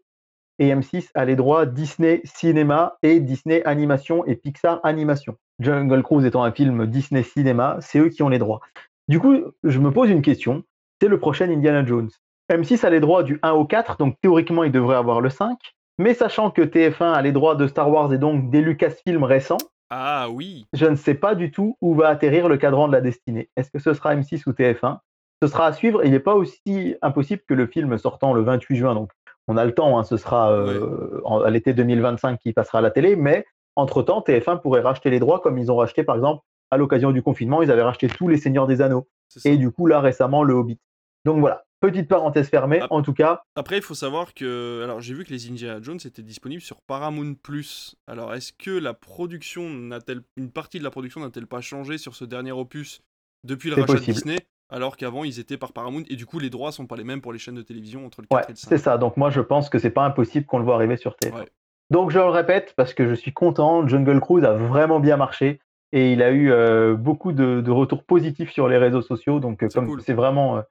et M6 a les droits Disney Cinéma et Disney Animation et Pixar Animation. Jungle Cruise étant un film Disney Cinéma, c'est eux qui ont les droits. Du coup, je me pose une question, c'est le prochain Indiana Jones. M6 a les droits du 1 au 4, donc théoriquement il devrait avoir le 5, mais sachant que TF1 a les droits de Star Wars et donc des Lucasfilms récents, Ah oui. je ne sais pas du tout où va atterrir le cadran de la destinée. Est-ce que ce sera M6 ou TF1 Ce sera à suivre. Il n'est pas aussi impossible que le film sortant le 28 juin, donc on a le temps, hein, ce sera euh, en- à l'été 2025 qui passera à la télé, mais entre-temps, TF1 pourrait racheter les droits comme ils ont racheté, par exemple, à l'occasion du confinement, ils avaient racheté tous les Seigneurs des Anneaux, et du coup, là, récemment, le Hobbit. Donc voilà, petite parenthèse fermée, en tout cas, Après, il faut savoir que. Alors, j'ai vu que les Indiana Jones étaient disponibles sur Paramount Plus. Alors, est-ce que la production n'a-t-elle. Une partie de la production n'a-t-elle pas changé sur ce dernier opus depuis le rachat de Disney Alors qu'avant, ils étaient par Paramount et du coup, les droits sont pas les mêmes pour les chaînes de télévision entre le Ouais, 4 et le 5. c'est ça. Donc moi, je pense que c'est pas impossible qu'on le voit arriver sur TF1. Ouais. Donc je le répète parce que je suis content. Jungle Cruise a vraiment bien marché et il a eu euh, beaucoup de, de retours positifs sur les réseaux sociaux. Donc euh, C'est comme cool. c'est vraiment euh,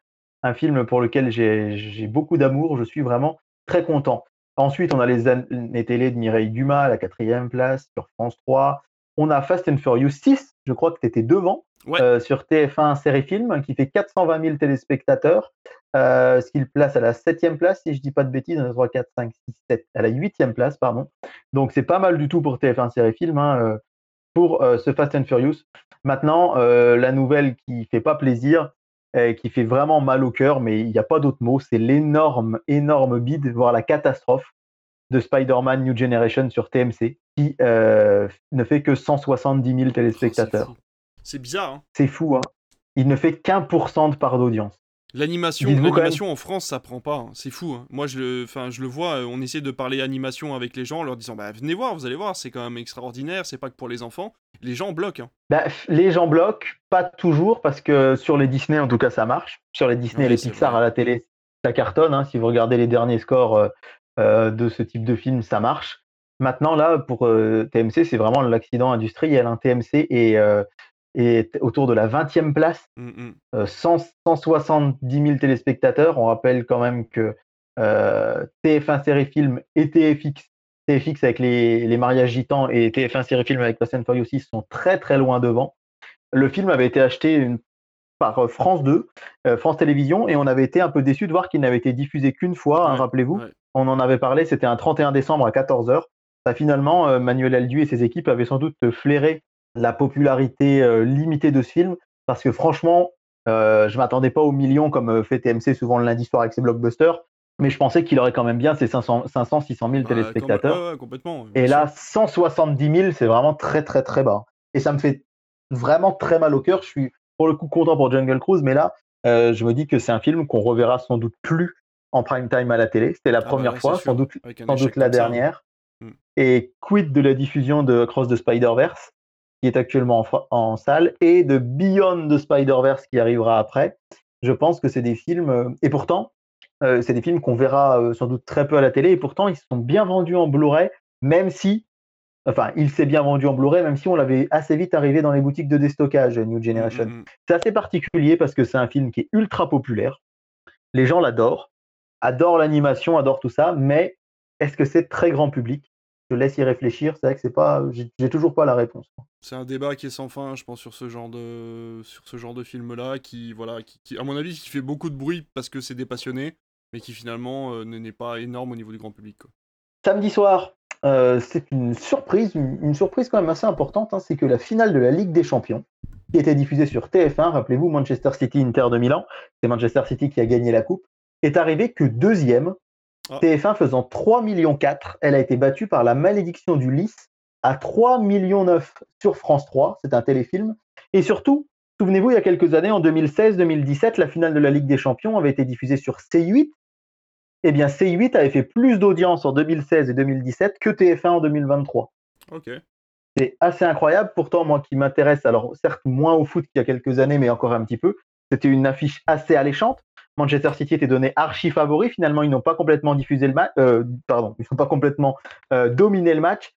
un film pour lequel j'ai beaucoup d'amour, je suis vraiment très content. Ensuite, on a les années télé de Mireille Dumas à la quatrième place sur France 3. On a Fast and Furious 6, je crois que tu étais devant, Ouais. euh, sur TF1 série film, qui fait 420 000 téléspectateurs, euh, ce qui le place à la septième place, si je dis pas de bêtises, on a 3, 4, 5, 6, 7, à la huitième place, pardon. Donc c'est pas mal du tout pour TF1 série film, hein, euh, pour euh, ce Fast and Furious. Maintenant, la nouvelle qui fait pas plaisir, euh, qui fait vraiment mal au cœur, mais il n'y a pas d'autre mot, c'est l'énorme, énorme bide, voire la catastrophe de Spider-Man New Generation sur TMC, qui euh, ne fait que 170 000 Oh, c'est téléspectateurs. c'est bizarre, hein. c'est fou, hein. Il ne fait qu'un pour cent de part d'audience. L'animation, l'animation en France, ça prend pas. hein. C'est fou. hein. Moi, je le, enfin, je le vois. euh, On essaie de parler animation avec les gens, en leur disant, bah, venez voir, vous allez voir, c'est quand même extraordinaire. C'est pas que pour les enfants. Les gens bloquent. hein. Bah, les gens bloquent, pas toujours, parce que sur les Disney, en tout cas, ça marche. Sur les Disney et Ouais, les Pixar vrai. à la télé, ça cartonne. Si vous regardez les derniers scores euh, euh, de ce type de film, ça marche. Maintenant, là, pour euh, TMC, c'est vraiment l'accident industriel. TMC euh, est autour de la 20e place, Mm, mm. euh, 100 170 000 téléspectateurs. On rappelle quand même que euh, TF1 Série Film et TFX, TFX avec les, les mariages gitans et TF1 Série Film avec Fast and Furious 6 sont très très loin devant. Le film avait été acheté une- par euh, France 2, euh, France Télévisions, et on avait été un peu déçu de voir qu'il n'avait été diffusé qu'une fois, hein, Ouais, rappelez-vous. ouais. On en avait parlé, c'était un 31 décembre à 14h. Bah, finalement, euh, Manuel Aldu et ses équipes avaient sans doute flairé la popularité euh, limitée de ce film, parce que franchement, euh, je m'attendais pas aux millions comme euh, fait TMC souvent le lundi soir avec ses blockbusters. mais je pensais qu'il aurait quand même bien ses 500, 500 600 000 téléspectateurs. complètement. Et là, 170 000, c'est vraiment très, très, très bas. Et ça me fait vraiment très mal au cœur. Je suis pour le coup content pour Jungle Cruise, mais là, euh, je me dis que c'est un film qu'on reverra sans doute plus en prime time à la télé. C'était la ah bah première fois, sans doute, sans doute la dernière. Hmm. Et quid de la diffusion de Cross the Spider-Verse, qui est actuellement en, salle, et de Beyond the Spider-Verse qui arrivera après. Je pense que c'est des films, euh, et pourtant, euh, c'est des films qu'on verra sans doute très peu à la télé, et pourtant ils sont bien vendus en Blu-ray, même si Enfin, il s'est bien vendu en Blu-ray, même si on l'avait assez vite arrivé dans les boutiques de déstockage, New Generation. Mm, mm, mm. C'est assez particulier parce que c'est un film qui est ultra populaire. Les gens l'adorent, adorent l'animation, adorent tout ça, mais est-ce que c'est très grand public? Je laisse y réfléchir. C'est vrai que c'est pas, j'ai toujours pas la réponse. C'est un débat qui est sans fin, je pense, sur ce genre de, sur ce genre de film-là, qui, voilà, qui, à mon avis, qui fait beaucoup de bruit parce que c'est des passionnés, mais qui finalement euh, n'est pas énorme au niveau du grand public. Samedi soir, euh, c'est une surprise, une, surprise quand même assez importante, hein, c'est que la finale de la Ligue des Champions, qui était diffusée sur TF1, rappelez-vous, Manchester City Inter de Milan, c'est Manchester City qui a gagné la coupe, est arrivée que deuxième, ah. TF1 faisant 3 millions 4, elle a été battue par La Malédiction du Lys à 3 millions 9 sur France 3, c'est un téléfilm, et surtout, souvenez-vous, il y a quelques années, en 2016-2017, la finale de la Ligue des Champions avait été diffusée sur C8, eh bien C8 avait fait plus d'audience en 2016 et 2017 que TF1 en 2023. Ok. C'est assez incroyable. Pourtant, moi qui m'intéresse, alors certes moins au foot qu'il y a quelques années, mais encore un petit peu, c'était une affiche assez alléchante. Manchester City était donné archi favori. Finalement, ils n'ont pas complètement diffusé le match. Euh, pardon, ils n'ont pas complètement euh, dominé le match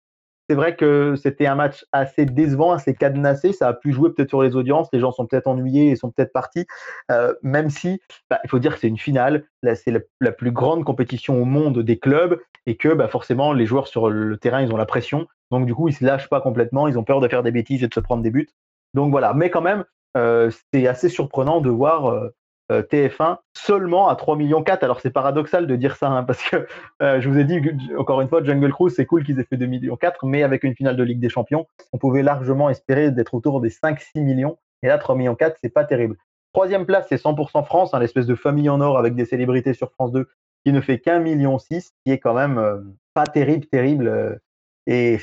c'est vrai que c'était un match assez décevant, assez cadenassé. Ça a pu jouer peut-être sur les audiences. Les gens sont peut-être ennuyés et sont peut-être partis. Euh, même si, bah, il faut dire que c'est une finale. c'est la, plus grande compétition au monde des clubs et que bah, forcément, les joueurs sur le terrain, ils ont la pression. Donc, du coup, ils se lâchent pas complètement. Ils ont peur de faire des bêtises et de se prendre des buts. Donc, voilà. Mais quand même, euh, c'est assez surprenant de voir euh, TF1 seulement à 3 millions 4. Alors c'est paradoxal de dire ça hein, parce que euh, je vous ai dit encore une fois Jungle Cruise c'est cool qu'ils aient fait 2 millions 4 mais avec une finale de Ligue des Champions, on pouvait largement espérer d'être autour des 5 6 millions et là 3 millions 4, c'est pas terrible. Troisième place, c'est 100% France, hein, l'espèce de famille en or avec des célébrités sur France 2 qui ne fait qu'un million 6, qui est quand même euh, pas terrible, terrible. et,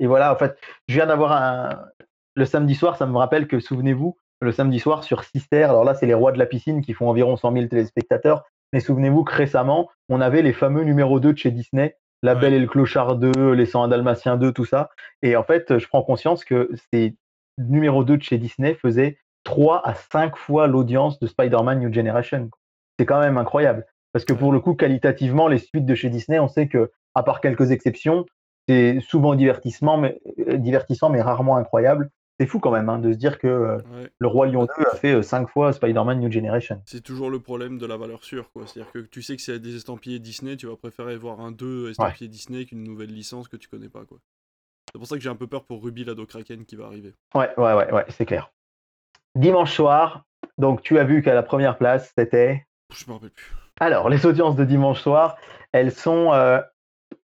et voilà, en fait, je viens d'avoir un. Le samedi soir, ça me rappelle que, souvenez-vous, le samedi soir sur Sister. Alors là, c'est les rois de la piscine qui font environ 100 000 téléspectateurs. Mais souvenez-vous que récemment, on avait les fameux numéros 2 de chez Disney, La Belle et le Clochard 2, Les 101 Dalmatiens 2, tout ça. Et en fait, je prends conscience que ces numéros 2 de chez Disney faisaient 3 à 5 fois l'audience de Spider-Man New Generation. C'est quand même incroyable. Parce que pour le coup, qualitativement, les suites de chez Disney, on sait que, à part quelques exceptions, c'est souvent divertissement, mais, euh, divertissant, mais rarement incroyable c'est fou quand même hein, de se dire que euh, le Roi Lion 2 a fait 5 euh, fois Spider-Man New Generation. C'est toujours le problème de la valeur sûre. C'est-à-dire que tu sais que c'est des estampillés Disney, tu vas préférer voir un 2 estampillé Disney qu'une nouvelle licence que tu connais pas. C'est pour ça que j'ai un peu peur pour Ruby Lado Kraken qui va arriver. Ouais, ouais, ouais, ouais c'est clair. Dimanche soir, donc tu as vu qu'à la première place, c'était. Je me rappelle plus. Alors, les audiences de dimanche soir, elles sont euh,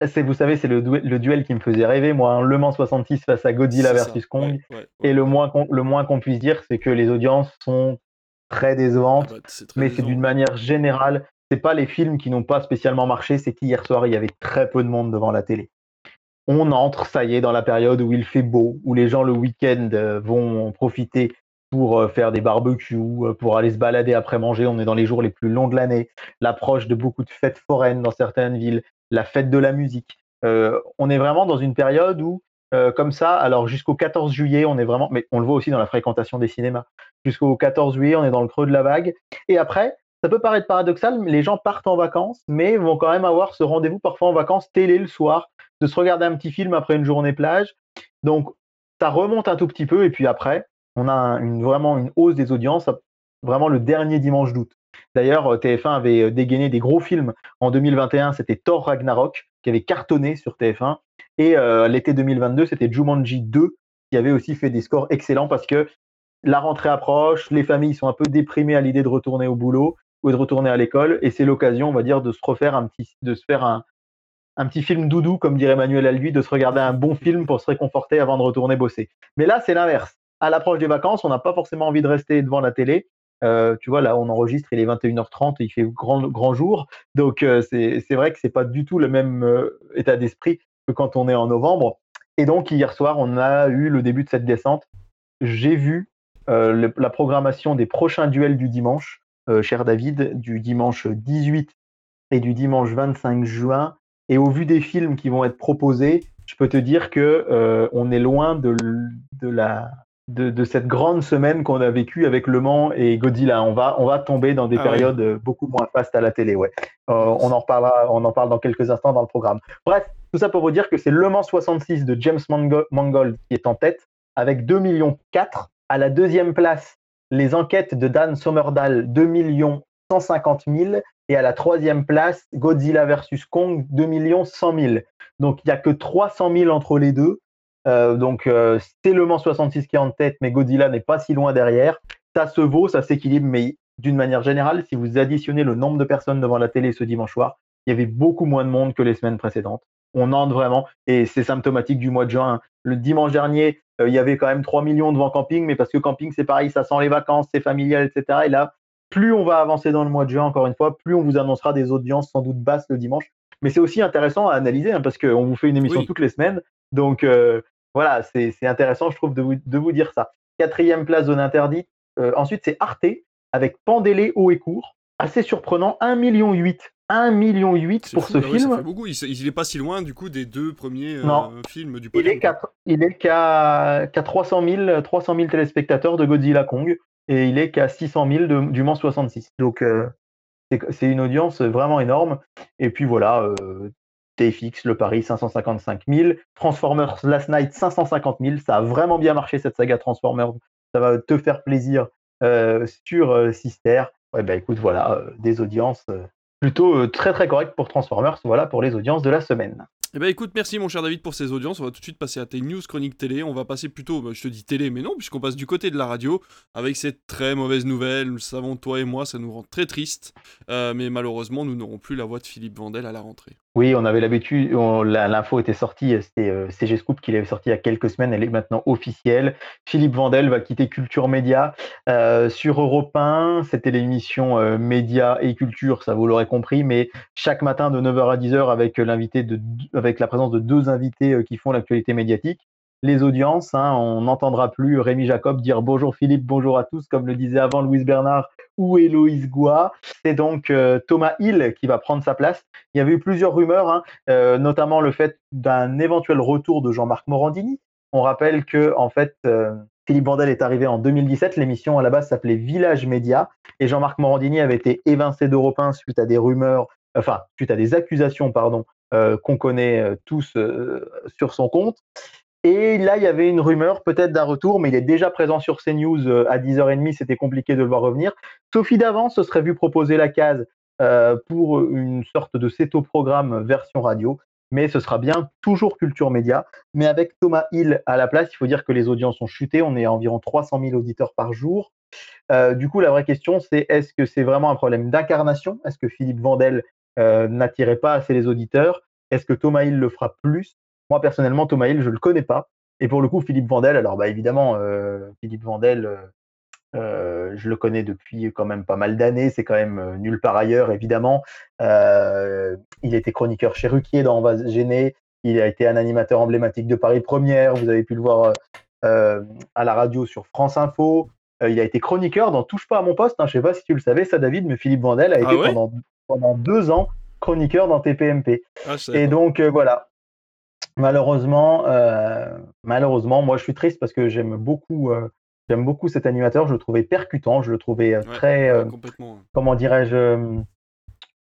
vous savez, c'est le, duel qui me faisait rêver, moi, un Le Mans 66 face à Godzilla versus Kong. et le moins qu'on puisse dire, c'est que les audiences sont très décevantes, ah bah, mais c'est d'une manière générale, c'est pas les films qui n'ont pas spécialement marché, c'est qu'hier soir, il y avait très peu de monde devant la télé. On entre, ça y est, dans la période où il fait beau, où les gens le week-end euh, vont profiter pour euh, faire des barbecues, euh, pour aller se balader après manger. On est dans les jours les plus longs de l'année. L'approche de beaucoup de fêtes foraines dans certaines villes la fête de la musique. Euh, on est vraiment dans une période où, euh, comme ça, alors jusqu'au 14 juillet, on est vraiment, mais on le voit aussi dans la fréquentation des cinémas. Jusqu'au 14 juillet, on est dans le creux de la vague. Et après, ça peut paraître paradoxal, les gens partent en vacances, mais vont quand même avoir ce rendez-vous parfois en vacances télé le soir, de se regarder un petit film après une journée plage. Donc, ça remonte un tout petit peu, et puis après, on a vraiment une hausse des audiences, vraiment le dernier dimanche d'août. D'ailleurs, euh, TF1 avait euh, dégainé des gros films. En 2021, c'était Thor Ragnarok, qui avait cartonné sur TF1. Et euh, l'été 2022, c'était Jumanji 2, qui avait aussi fait des scores excellents parce que la rentrée approche, les familles sont un peu déprimées à l'idée de retourner au boulot ou de retourner à l'école. Et c'est l'occasion, on va dire, de se refaire un petit, faire un, un petit film doudou, comme dirait Manuel Albi, de se regarder un bon film pour se réconforter avant de retourner bosser. Mais là, c'est l'inverse. À l'approche des vacances, on n'a pas forcément envie de rester devant la télé tu vois, là, on enregistre, il est 21h30, il fait grand, grand jour. Donc, c'est vrai que c'est pas du tout le même état d'esprit que quand on est en novembre. Et donc, hier soir, on a eu le début de cette descente. J'ai vu la programmation des prochains duels du dimanche, cher David, du dimanche 18 et du dimanche 25 juin. Et au vu des films qui vont être proposés, je peux te dire que euh, on est loin de, de la de, cette grande semaine qu'on a vécue avec Le Mans et Godzilla. On va, on va tomber dans des ah périodes beaucoup moins fastes à la télé. Ouais. Euh, on, en reparlera, on en parle dans quelques instants dans le programme. Bref, tout ça pour vous dire que c'est Le Mans 66 de James Mangold qui est en tête avec 2 millions 4. À la deuxième place, les enquêtes de Dan Sommerdahl, 2 millions 150 000. Et à la troisième place, Godzilla versus Kong, 2 millions 100 000. Donc il n'y a que 300 000 entre les deux. Euh, donc euh, c'est Le Mans 66 qui est en tête, mais Godzilla n'est pas si loin derrière. Ça se vaut, ça s'équilibre, mais d'une manière générale, si vous additionnez le nombre de personnes devant la télé ce dimanche soir, il y avait beaucoup moins de monde que les semaines précédentes. On entre vraiment, et c'est symptomatique du mois de juin. Le dimanche dernier, euh, il y avait quand même 3 millions devant camping, mais parce que camping, c'est pareil, ça sent les vacances, c'est familial, etc. Et là, plus on va avancer dans le mois de juin, encore une fois, plus on vous annoncera des audiences sans doute basses le dimanche. Mais c'est aussi intéressant à analyser hein, parce qu'on vous fait une émission toutes les semaines. Donc euh, voilà, c'est intéressant, je trouve, de vous, de vous, dire ça. Quatrième place, zone interdite. Euh, ensuite, c'est Arte avec Pandélé haut et court. Assez surprenant, 1,8 million. 1,8 million pour ce film. ça fait beaucoup. Il, n'est pas si loin du coup des deux premiers euh, films du podium. Il est qu'à 300 000, 300 000 téléspectateurs de Godzilla Kong et il est qu'à 600 000 du Mans 66. Donc euh, c'est une audience vraiment énorme. Et puis voilà, euh, TFX, le Paris 555 000, Transformers Last Night 550 000. Ça a vraiment bien marché cette saga Transformers. Ça va te faire plaisir euh, sur Sister. Ouais, bah écoute, voilà, des audiences plutôt très très correctes pour Transformers. Voilà pour les audiences de la semaine. Eh ben écoute, merci mon cher David pour ces audiences. On va tout de suite passer à tes news chroniques télé. On va passer plutôt, bah, je te dis télé, mais non, puisqu'on passe du côté de la radio avec cette très mauvaise nouvelle. Nous le savons, toi et moi, ça nous rend très triste. Euh, mais malheureusement, nous n'aurons plus la voix de Philippe Vandel à la rentrée. Oui, on avait l'habitude, l'info était sortie, c'était euh, CG Scoop qui l'avait sorti il y a quelques semaines, elle est maintenant officielle. Philippe Vandel va quitter Culture Média euh, sur Europe 1. C'était l'émission euh, Média et Culture, ça vous l'aurez compris, mais chaque matin de 9h à 10h avec avec la présence de deux invités qui font l'actualité médiatique les audiences. Hein, on n'entendra plus Rémi Jacob dire bonjour Philippe, bonjour à tous, comme le disait avant Louise Bernard ou Héloïse Goua. C'est donc euh, Thomas Hill qui va prendre sa place. Il y avait eu plusieurs rumeurs, hein, euh, notamment le fait d'un éventuel retour de Jean-Marc Morandini. On rappelle que en fait, euh, Philippe Bandel est arrivé en 2017. L'émission à la base s'appelait Village Média et Jean-Marc Morandini avait été évincé d'Europe 1 suite à des rumeurs, enfin suite à des accusations, pardon, qu'on connaît tous sur son compte. Et là, il y avait une rumeur peut-être d'un retour, mais il est déjà présent sur CNews euh, à 10h30, c'était compliqué de le voir revenir. Sophie Davant se serait vue proposer la case euh, pour une sorte de CETO-programme version radio, mais ce sera bien toujours Culture Média. Mais avec Thomas Hill à la place, il faut dire que les audiences ont chuté, on est à environ 300 000 auditeurs par jour. Euh, du coup, la vraie question, c'est est-ce que c'est vraiment un problème d'incarnation? Est-ce que Philippe Vandel n'attirait pas assez les auditeurs? Est-ce que Thomas Hill le fera plus? Moi, personnellement, Thomas Hill, je ne le connais pas. Et pour le coup, Philippe Vandel, alors bah, évidemment, euh, Philippe Vandel, euh, euh, je le connais depuis quand même pas mal d'années. C'est quand même nul par ailleurs, évidemment. il était chroniqueur chez Ruquier dans On va gêner. Il a été un animateur emblématique de Paris Première. Vous avez pu le voir à la radio sur France Info. il a été chroniqueur dans Touche pas à mon poste. Hein. Je ne sais pas si tu le savais, ça, David, mais Philippe Vandel a ah été pendant, pendant deux ans chroniqueur dans TPMP. Ah, et donc voilà, malheureusement, euh, malheureusement, moi je suis triste parce que j'aime beaucoup, euh, j'aime beaucoup cet animateur. Je le trouvais percutant, je le trouvais euh, très, comment dirais-je,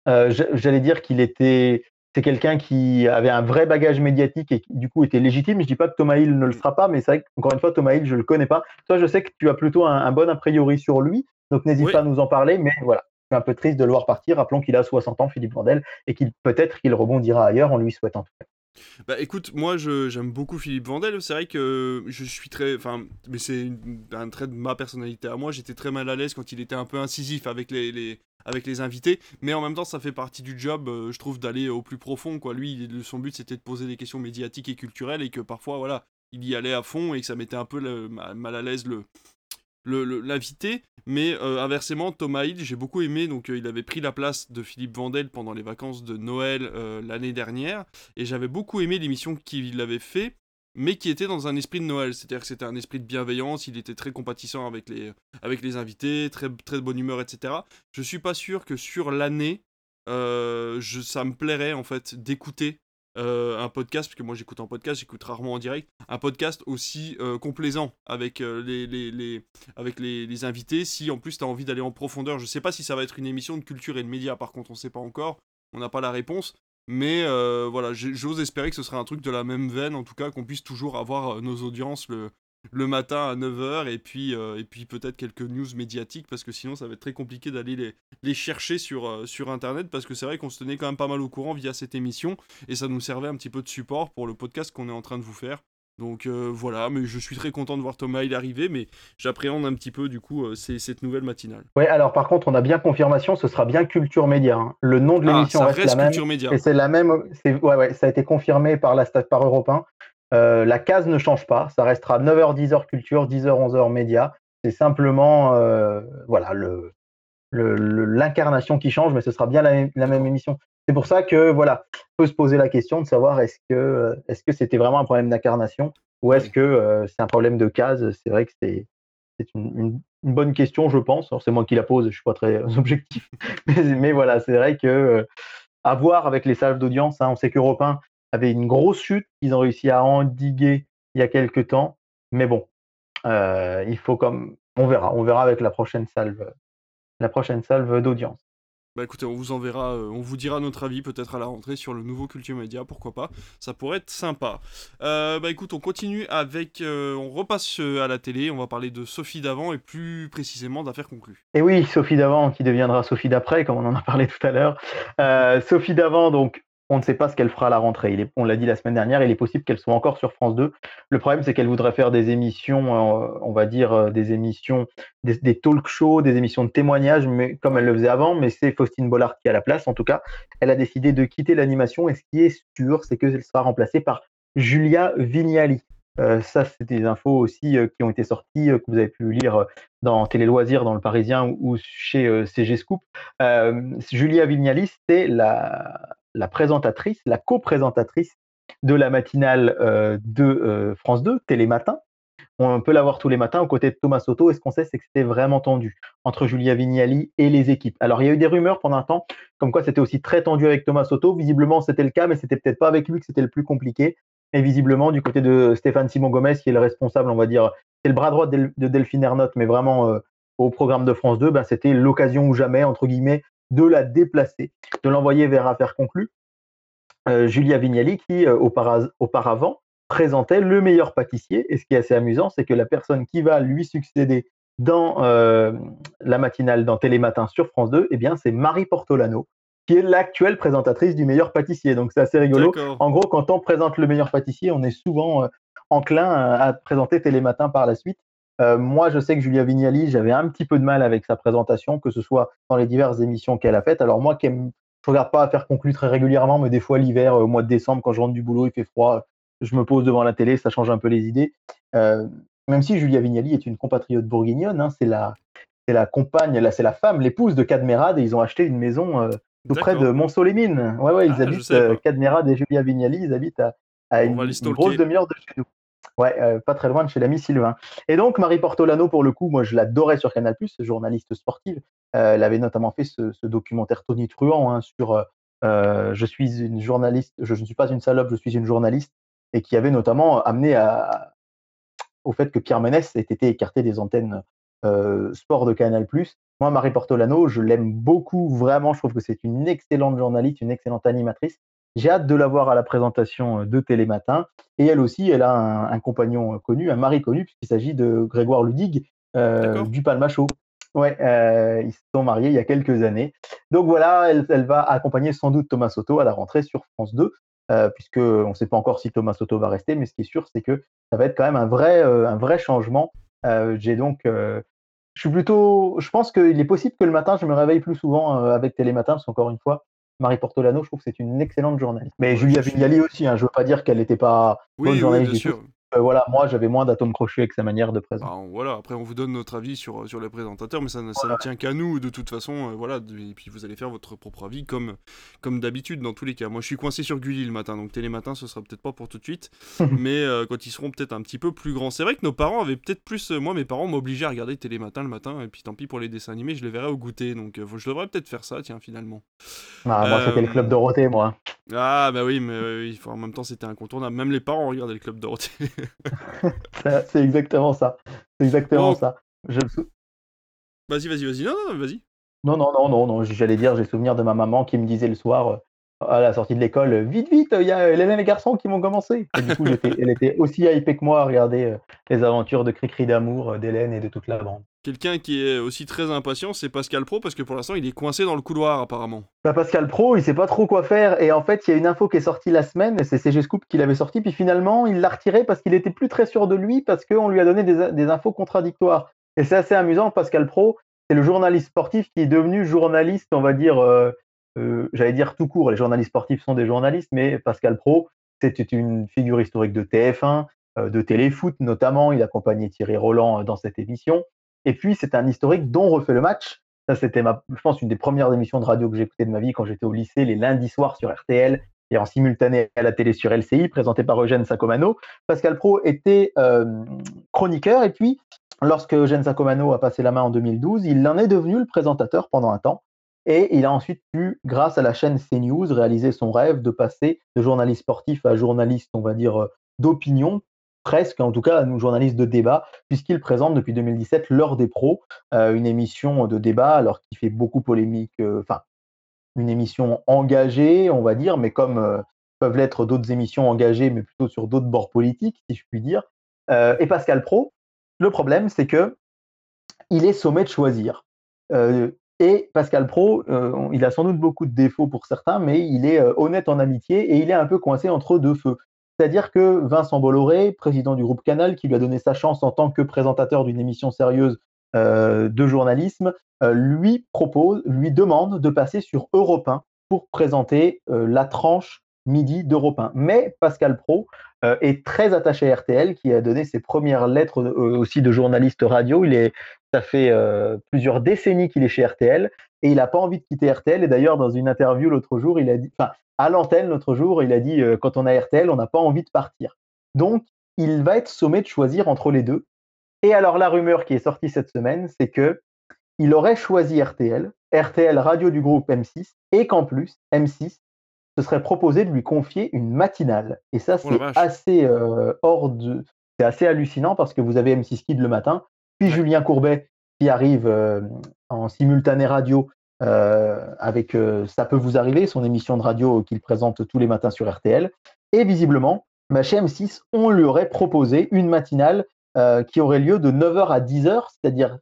j'allais dire qu'il était, c'est quelqu'un qui avait un vrai bagage médiatique et qui du coup était légitime. Je dis pas que Thomas Hill ne le sera pas, mais c'est vrai qu'encore une fois, Thomas Hill, je le connais pas. Toi, je sais que tu as plutôt un, bon a priori sur lui, donc n'hésite pas à nous en parler. Mais voilà, c'est un peu triste de le voir partir. Rappelons qu'il a 60 ans, Philippe Vandel, et qu'il peut-être qu'il rebondira ailleurs. On lui souhaite en tout cas. Bah écoute, moi j'aime beaucoup Philippe Vandel. C'est vrai que je suis très. Enfin, mais c'est un trait de ma personnalité à moi. J'étais très mal à l'aise quand il était un peu incisif avec les, avec les invités. Mais en même temps, ça fait partie du job, euh, je trouve, d'aller au plus profond. Lui, son but c'était de poser des questions médiatiques et culturelles et que parfois, voilà, il y allait à fond et que ça mettait un peu mal à l'aise le, l'invité, mais inversement, Thomas Hill, j'ai beaucoup aimé, donc il avait pris la place de Philippe Vandel pendant les vacances de Noël l'année dernière, et j'avais beaucoup aimé l'émission qu'il avait fait, mais qui était dans un esprit de Noël, c'est-à-dire que c'était un esprit de bienveillance, il était très compatissant avec les, avec les invités, très, très de bonne humeur, etc. Je suis pas sûr que sur l'année, ça me plairait en fait d'écouter euh, un podcast, parce que moi j'écoute un podcast, j'écoute rarement en direct, un podcast aussi euh, complaisant avec, euh, les, avec les, invités, si en plus tu as envie d'aller en profondeur. Je sais pas si ça va être une émission de culture et de médias, par contre on sait pas encore, on n'a pas la réponse, mais voilà, j'ose espérer que ce sera un truc de la même veine, en tout cas qu'on puisse toujours avoir nos audiences le, le matin à 9h et puis, euh, et puis peut-être quelques news médiatiques parce que sinon ça va être très compliqué d'aller les, les chercher sur, euh, sur internet parce que c'est vrai qu'on se tenait quand même pas mal au courant via cette émission et ça nous servait un petit peu de support pour le podcast qu'on est en train de vous faire. Donc euh, voilà, mais je suis très content de voir Thomas il arriver, mais j'appréhende un petit peu du coup cette nouvelle matinale. Ouais, alors par contre, on a bien confirmation, ce sera bien Culture Média. Hein. Le nom de ah, l'émission reste, la même. Média. Et c'est la même. Ouais, ouais, ça a été confirmé par la par Europe 1. Euh, la case ne change pas, ça restera 9h, 10h culture, 10h, 11h média. C'est simplement euh, voilà le, l'incarnation qui change, mais ce sera bien la, même émission. C'est pour ça que voilà, on peut se poser la question de savoir est-ce que est-ce que c'était vraiment un problème d'incarnation ou est-ce que euh, c'est un problème de case? C'est vrai que c'est une, bonne question, je pense. C'est moi qui la pose, je suis pas très (laughs) objectif, mais, voilà, c'est vrai que à voir avec les salles d'audience. Hein, on sait qu'Europe 1 avait une grosse chute qu'ils ont réussi à endiguer il y a quelques temps. Mais bon, euh, il faut comme on verra, on verra avec la prochaine salve, la prochaine salve d'audience. Bah écoutez, on vous enverra, euh, on vous dira notre avis peut-être à la rentrée sur le nouveau Culture Média, pourquoi pas, ça pourrait être sympa. Euh, bah écoute, on continue avec, on repasse à la télé, on va parler de Sophie d'avant et plus précisément d'affaires conclues. Et oui, Sophie d'avant qui deviendra Sophie d'après, comme on en a parlé tout à l'heure. Sophie d'avant, donc on ne sait pas ce qu'elle fera à la rentrée. on l'a dit la semaine dernière, il est possible qu'elle soit encore sur France 2. Le problème, c'est qu'elle voudrait faire des émissions, euh, on va dire euh, des émissions, des, talk shows, des émissions de témoignages, mais comme elle le faisait avant. Mais c'est Faustine Bollard qui a la place. En tout cas, elle a décidé de quitter l'animation. Et ce qui est sûr, c'est qu'elle sera remplacée par Julia Vignali. Euh, ça, c'est des infos aussi qui ont été sorties, que vous avez pu lire dans Télé Loisirs, dans Le Parisien ou chez CG Scoop. Julia Vignali, c'est la, la présentatrice, la co-présentatrice de la matinale euh, de euh, France 2, Télématin. On peut la voir tous les matins aux côtés de Thomas Soto. Et ce qu'on sait, c'est que c'était vraiment tendu entre Julia Vignali et les équipes. Alors, il y a eu des rumeurs pendant un temps, comme quoi c'était aussi très tendu avec Thomas Soto. Visiblement, c'était le cas, mais c'était peut-être pas avec lui que c'était le plus compliqué. Et visiblement, du côté de Stéphane Simon Gomez, qui est le responsable, on va dire, c'est le bras droit de Delphine Ernotte, mais vraiment euh, au programme de France 2, ben, c'était l'occasion ou jamais, entre guillemets, de la déplacer, de l'envoyer vers affaire conclue. Euh, Julia Vignali qui euh, auparavant présentait le meilleur pâtissier. Et ce qui est assez amusant, c'est que la personne qui va lui succéder dans euh, la matinale dans Télématin sur France 2, eh bien, c'est Marie Portolano, qui est l'actuelle présentatrice du meilleur pâtissier. Donc c'est assez rigolo. En gros, quand on présente le meilleur pâtissier, on est souvent enclin à présenter Télématin par la suite. Euh, moi, je sais que Julia Vignali, j'avais un petit peu de mal avec sa présentation, que ce soit dans les diverses émissions qu'elle a faites. Alors moi, qui ne regarde pas à faire conclure très régulièrement, mais des fois l'hiver, au mois de décembre, quand je rentre du boulot, il fait froid, je me pose devant la télé, ça change un peu les idées. Euh, même si Julia Vignali est une compatriote bourguignonne, hein, c'est la, c'est la compagne, c'est la femme, l'épouse de Cadmerade, et ils ont acheté une maison euh, tout près de Mont-Solémine. Ouais, ouais, ils ah, habitent, Cadmerade et Julia Vignali, ils habitent à, une, une grosse demi-heure de chez nous. Ouais, euh, pas très loin de chez l'ami Sylvain. Et donc, Marie Portolano, pour le coup, moi, je l'adorais sur Canal+, journaliste sportive. Euh, elle avait notamment fait ce, documentaire Tony Truant hein, sur euh, Je suis une journaliste, je, ne suis pas une salope, je suis une journaliste, et qui avait notamment amené au fait que Pierre Ménès ait été écarté des antennes sport de Canal+. Moi, Marie Portolano, je l'aime beaucoup, vraiment. Je trouve que c'est une excellente journaliste, une excellente animatrice. J'ai hâte de la voir à la présentation euh, de Télématin. Et elle aussi, elle a un, compagnon euh, connu, un mari connu, puisqu'il s'agit de Grégoire Ludig euh, du Palmacho. Ouais, ils se sont mariés il y a quelques années. Donc voilà, elle, va accompagner sans doute Thomas Soto à la rentrée sur France 2, puisque on ne sait pas encore si Thomas Soto va rester, mais ce qui est sûr, c'est que ça va être quand même un vrai, un vrai changement. J'ai donc, je suis plutôt, je pense qu'il est possible que le matin, je me réveille plus souvent avec Télématin, parce qu'encore une fois, Marie Portolano, je trouve que c'est une excellente journaliste. Mais Julia Vignali aussi, hein, je ne veux pas dire qu'elle n'était pas bonne journaliste. Euh, voilà, moi j'avais moins d'atomes crochus avec sa manière de présenter. Bah, voilà, après on vous donne notre avis sur, sur les présentateurs, mais ça, ne- tient qu'à nous de toute façon. euh, voilà, et puis vous allez faire votre propre avis comme, comme d'habitude dans tous les cas. Moi je suis coincé sur Gulli le matin, donc Télématin ce sera peut-être pas pour tout de suite, (laughs) mais euh, quand ils seront peut-être un petit peu plus grands. C'est vrai que nos parents avaient peut-être plus. euh, moi mes parents m'obligeaient à regarder Télématin le matin, et puis tant pis pour les dessins animés, je les verrai au goûter, donc euh, je devrais peut-être faire ça, tiens, finalement. Ah, moi c'était le Euh, club Dorothée, moi. Ah bah oui, mais euh, en même temps c'était incontournable. Même les parents regardaient le club Dorothée. C'est exactement ça. C'est exactement ça. Je vas-y, vas-y, vas-y, non, non, vas-y. Non, non, non, non, non, j'allais dire, j'ai souvenir de ma maman qui me disait le soir, euh, à la sortie de l'école, euh, vite, vite, il y a Hélène et les garçons qui vont commencer. Et du coup, elle était aussi hypée que moi à regarder euh, les aventures de Cricri d'amour euh, d'Hélène et de toute la bande. Quelqu'un qui est aussi très impatient, c'est Pascal Pro, parce que pour l'instant, il est coincé dans le couloir, apparemment. Bah, Pascal Pro, il sait pas trop quoi faire. Et en fait, il y a une info qui est sortie la semaine, c'est CG Scoop qui l'avait sortie, puis finalement, il l'a retiré parce qu'il était plus très sûr de lui, parce qu'on lui a donné des, infos contradictoires. Et c'est assez amusant, Pascal Pro, c'est le journaliste sportif qui est devenu journaliste, on va dire, euh, euh, j'allais dire tout court, les journalistes sportifs sont des journalistes, mais Pascal Pro, c'était une figure historique de TF1, euh, de Téléfoot notamment, il accompagnait Thierry Roland dans cette émission. Et puis, c'est un historique dont refait le match. Ça, c'était, je pense, une des premières émissions de radio que j'écoutais de ma vie quand j'étais au lycée, les lundis soirs sur RTL et en simultané à la télé sur LCI, présenté par Eugène Sacomano. Pascal Pro était euh, chroniqueur et puis, lorsque Eugène Sacomano a passé la main en 2012, il en est devenu le présentateur pendant un temps. Et il a ensuite pu, grâce à la chaîne CNews, réaliser son rêve de passer de journaliste sportif à journaliste, on va dire, euh, d'opinion, presque, en tout cas, un journaliste de débat, puisqu'il présente depuis 2017 l'heure des pros, euh, une émission de débat, alors qui fait beaucoup polémique, euh, enfin, une émission engagée, on va dire, mais comme euh, peuvent l'être d'autres émissions engagées, mais plutôt sur d'autres bords politiques, si je puis dire. Et Pascal Pro, le problème, c'est que il est sommé de choisir. Et Pascal Pro, il a sans doute beaucoup de défauts pour certains, mais il est honnête en amitié et il est un peu coincé entre deux feux. C'est-à-dire que Vincent Bolloré, président du groupe Canal, qui lui a donné sa chance en tant que présentateur d'une émission sérieuse euh, de journalisme, euh, lui propose, lui demande de passer sur Europe 1 pour présenter euh, la tranche midi d'Europe 1. Mais Pascal Pro est très attaché à RTL, qui a donné ses premières lettres aussi de journaliste radio. Il est, ça fait plusieurs décennies qu'il est chez RTL et il n'a pas envie de quitter RTL. Et d'ailleurs, dans une interview l'autre jour, il a dit, enfin, à l'antenne l'autre jour, il a dit euh, quand on a RTL, on n'a pas envie de partir. Donc, il va être sommé de choisir entre les deux. Et alors, la rumeur qui est sortie cette semaine, c'est que il aurait choisi RTL, RTL radio du groupe M6, et qu'en plus, M6 se serait proposé de lui confier une matinale. Et ça, Oh c'est assez euh, hors de. C'est assez hallucinant parce que vous avez M6 Kid le matin, puis. Julien Courbet qui arrive euh, en simultané radio euh, avec euh, Ça peut vous arriver, son émission de radio qu'il présente tous les matins sur RTL. Et visiblement, chez M6, on lui aurait proposé une matinale qui aurait lieu de 9h à 10h, c'est-à-dire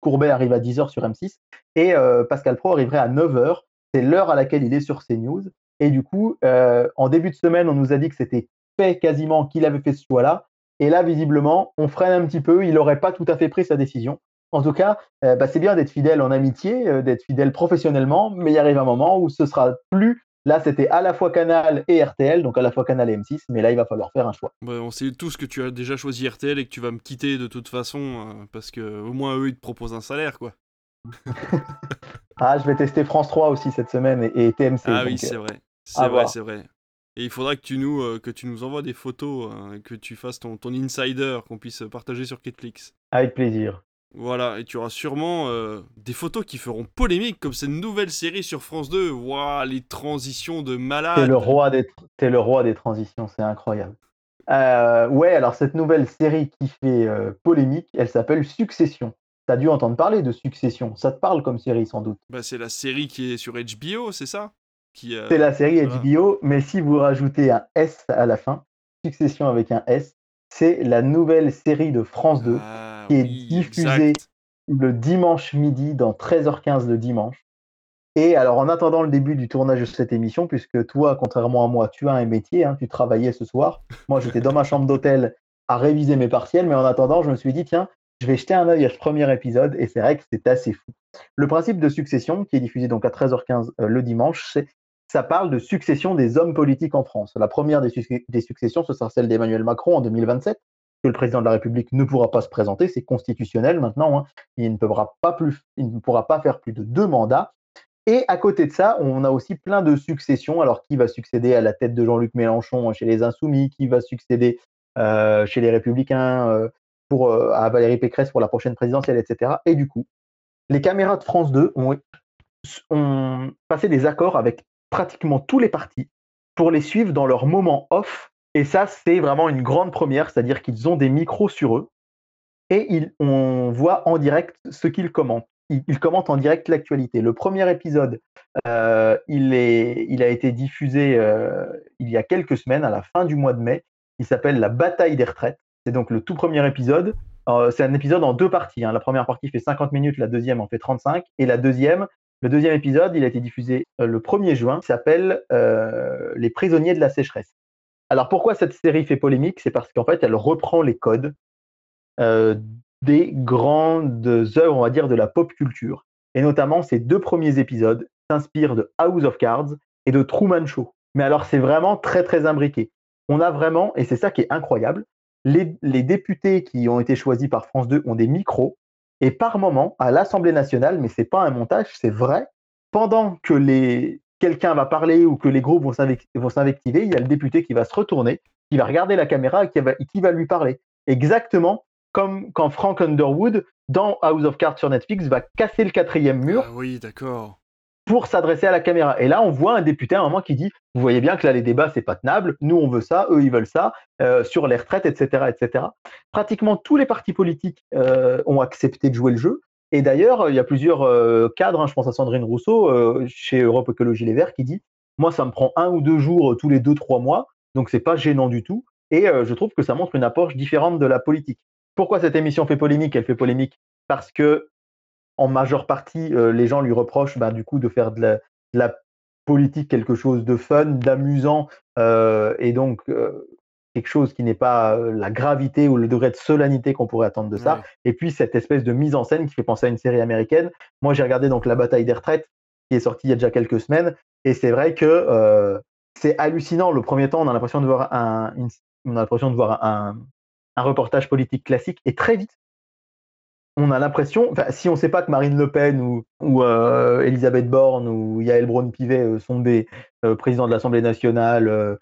Courbet arrive à 10h sur M6 et Pascal Pro arriverait à 9h. C'est l'heure à laquelle il est sur CNews. Et du coup, en début de semaine, on nous a dit que c'était fait quasiment qu'il avait fait ce choix-là. Et là, visiblement, on freine un petit peu. Il n'aurait pas tout à fait pris sa décision. En tout cas, euh, bah, c'est bien d'être fidèle en amitié, euh, d'être fidèle professionnellement, mais il arrive un moment où ce sera plus. Là, c'était à la fois Canal et RTL, donc à la fois Canal et M6, mais là, il va falloir faire un choix. Bah, on sait tous que tu as déjà choisi RTL et que tu vas me quitter de toute façon, euh, parce que au moins eux, ils te proposent un salaire, quoi. (laughs) Ah, je vais tester France 3 aussi cette semaine et, et TMC. ah oui, c'est vrai. C'est vrai, c'est vrai. Et il faudra que tu nous, euh, que tu nous envoies des photos, euh, que tu fasses ton, ton insider, qu'on puisse partager sur Netflix. avec plaisir. Voilà, et tu auras sûrement euh, des photos qui feront polémique, comme cette nouvelle série sur France 2. Waouh, les transitions de malade. T'es le roi des, t'es le roi des transitions, c'est incroyable. Ouais, alors cette nouvelle série qui fait polémique, elle s'appelle Succession. T'as dû entendre parler de Succession. Ça te parle comme série sans doute. Bah, c'est la série qui est sur HBO, c'est ça? Qui, euh, C'est la série. HBO, mais si vous rajoutez un S à la fin, Succession avec un S, c'est la nouvelle série de France 2 Ah, qui est oui, diffusée exact. le dimanche midi dans 13h15 le dimanche. Et alors, en attendant le début du tournage de cette émission, puisque toi, contrairement à moi, tu as un métier, hein, tu travaillais ce soir. Moi, j'étais dans ma chambre d'hôtel à réviser mes partiels, mais en attendant, je me suis dit, tiens, je vais jeter un œil à ce premier épisode, et c'est vrai que c'est assez fou. Le principe de Succession, qui est diffusé donc à 13h15 euh, le dimanche, c'est ça parle de succession des hommes politiques en France. La première des, successions, ce sera celle d'Emmanuel Macron en 2027, que le président de la République ne pourra pas se présenter, c'est constitutionnel maintenant, hein. il, ne pourra pas plus, il ne pourra pas faire plus de deux mandats. Et à côté de ça, on a aussi plein de successions. Alors, qui va succéder à la tête de Jean-Luc Mélenchon chez les Insoumis? Qui va succéder euh, chez les Républicains euh, pour, euh, à Valérie Pécresse pour la prochaine présidentielle, etc. Et du coup, les caméras de France 2 ont, ont passé des accords avec pratiquement tous les partis pour les suivre dans leur moment off. Et ça, c'est vraiment une grande première, c'est-à-dire qu'ils ont des micros sur eux et ils, on voit en direct ce qu'ils commentent. Ils, commentent en direct l'actualité. Le premier épisode, euh, il, est, il, a été diffusé euh, il y a quelques semaines, à la fin du mois de mai. Il s'appelle La bataille des retraites. C'est donc le tout premier épisode. Euh, c'est un épisode en deux parties. Hein. La première partie fait 50 minutes, la deuxième en fait 35. Et la deuxième, le deuxième épisode, il a été diffusé euh, le 1er juin, s'appelle euh, Les prisonniers de la sécheresse. Alors pourquoi cette série fait polémique? C'est parce qu'en fait, elle reprend les codes euh, des grandes œuvres, on va dire, de la pop culture. Et notamment, ces deux premiers épisodes s'inspirent de House of Cards et de Truman Show. Mais alors, c'est vraiment très, très imbriqué. On a vraiment, et c'est ça qui est incroyable, les députés qui ont été choisis par France 2 ont des micros et par moment, à l'Assemblée nationale, mais c'est pas un montage, c'est vrai, pendant que les quelqu'un va parler ou que les groupes vont s'invectiver, il y a le député qui va se retourner, qui va regarder la caméra et qui va, qui va lui parler. Exactement comme quand Frank Underwood, dans House of Cards sur Netflix, va casser le quatrième mur. Ah oui, d'accord pour s'adresser à la caméra. Et là, on voit un député à un moment qui dit Vous voyez bien que là, les débats, c'est pas tenable. Nous, on veut ça, eux, ils veulent ça, euh, sur les retraites, etc., etc. Pratiquement tous les partis politiques euh, ont accepté de jouer le jeu. Et d'ailleurs, il y a plusieurs euh, cadres, hein, je pense à Sandrine Rousseau, chez Europe Écologie Les Verts, qui dit Moi, ça me prend un ou deux jours tous les deux, trois mois, donc c'est pas gênant du tout. Et je trouve que ça montre une approche différente de la politique. Pourquoi cette émission fait polémique? Elle fait polémique parce que en majeure partie, euh, les gens lui reprochent bah, du coup de faire de la, politique quelque chose de fun, d'amusant, euh, et donc euh, quelque chose qui n'est pas la gravité ou le degré de solennité qu'on pourrait attendre de ça. Et puis cette espèce de mise en scène qui fait penser à une série américaine. Moi, j'ai regardé donc La bataille des retraites, qui est sortie il y a déjà quelques semaines, et c'est vrai que c'est hallucinant. Le premier temps, on a l'impression de voir un, on a l'impression de voir un, un reportage politique classique, et très vite, on a l'impression, si on ne sait pas que Marine Le Pen ou, euh, Elisabeth Borne ou Yael Braun-Pivet euh, sont des euh, présidents de l'Assemblée nationale,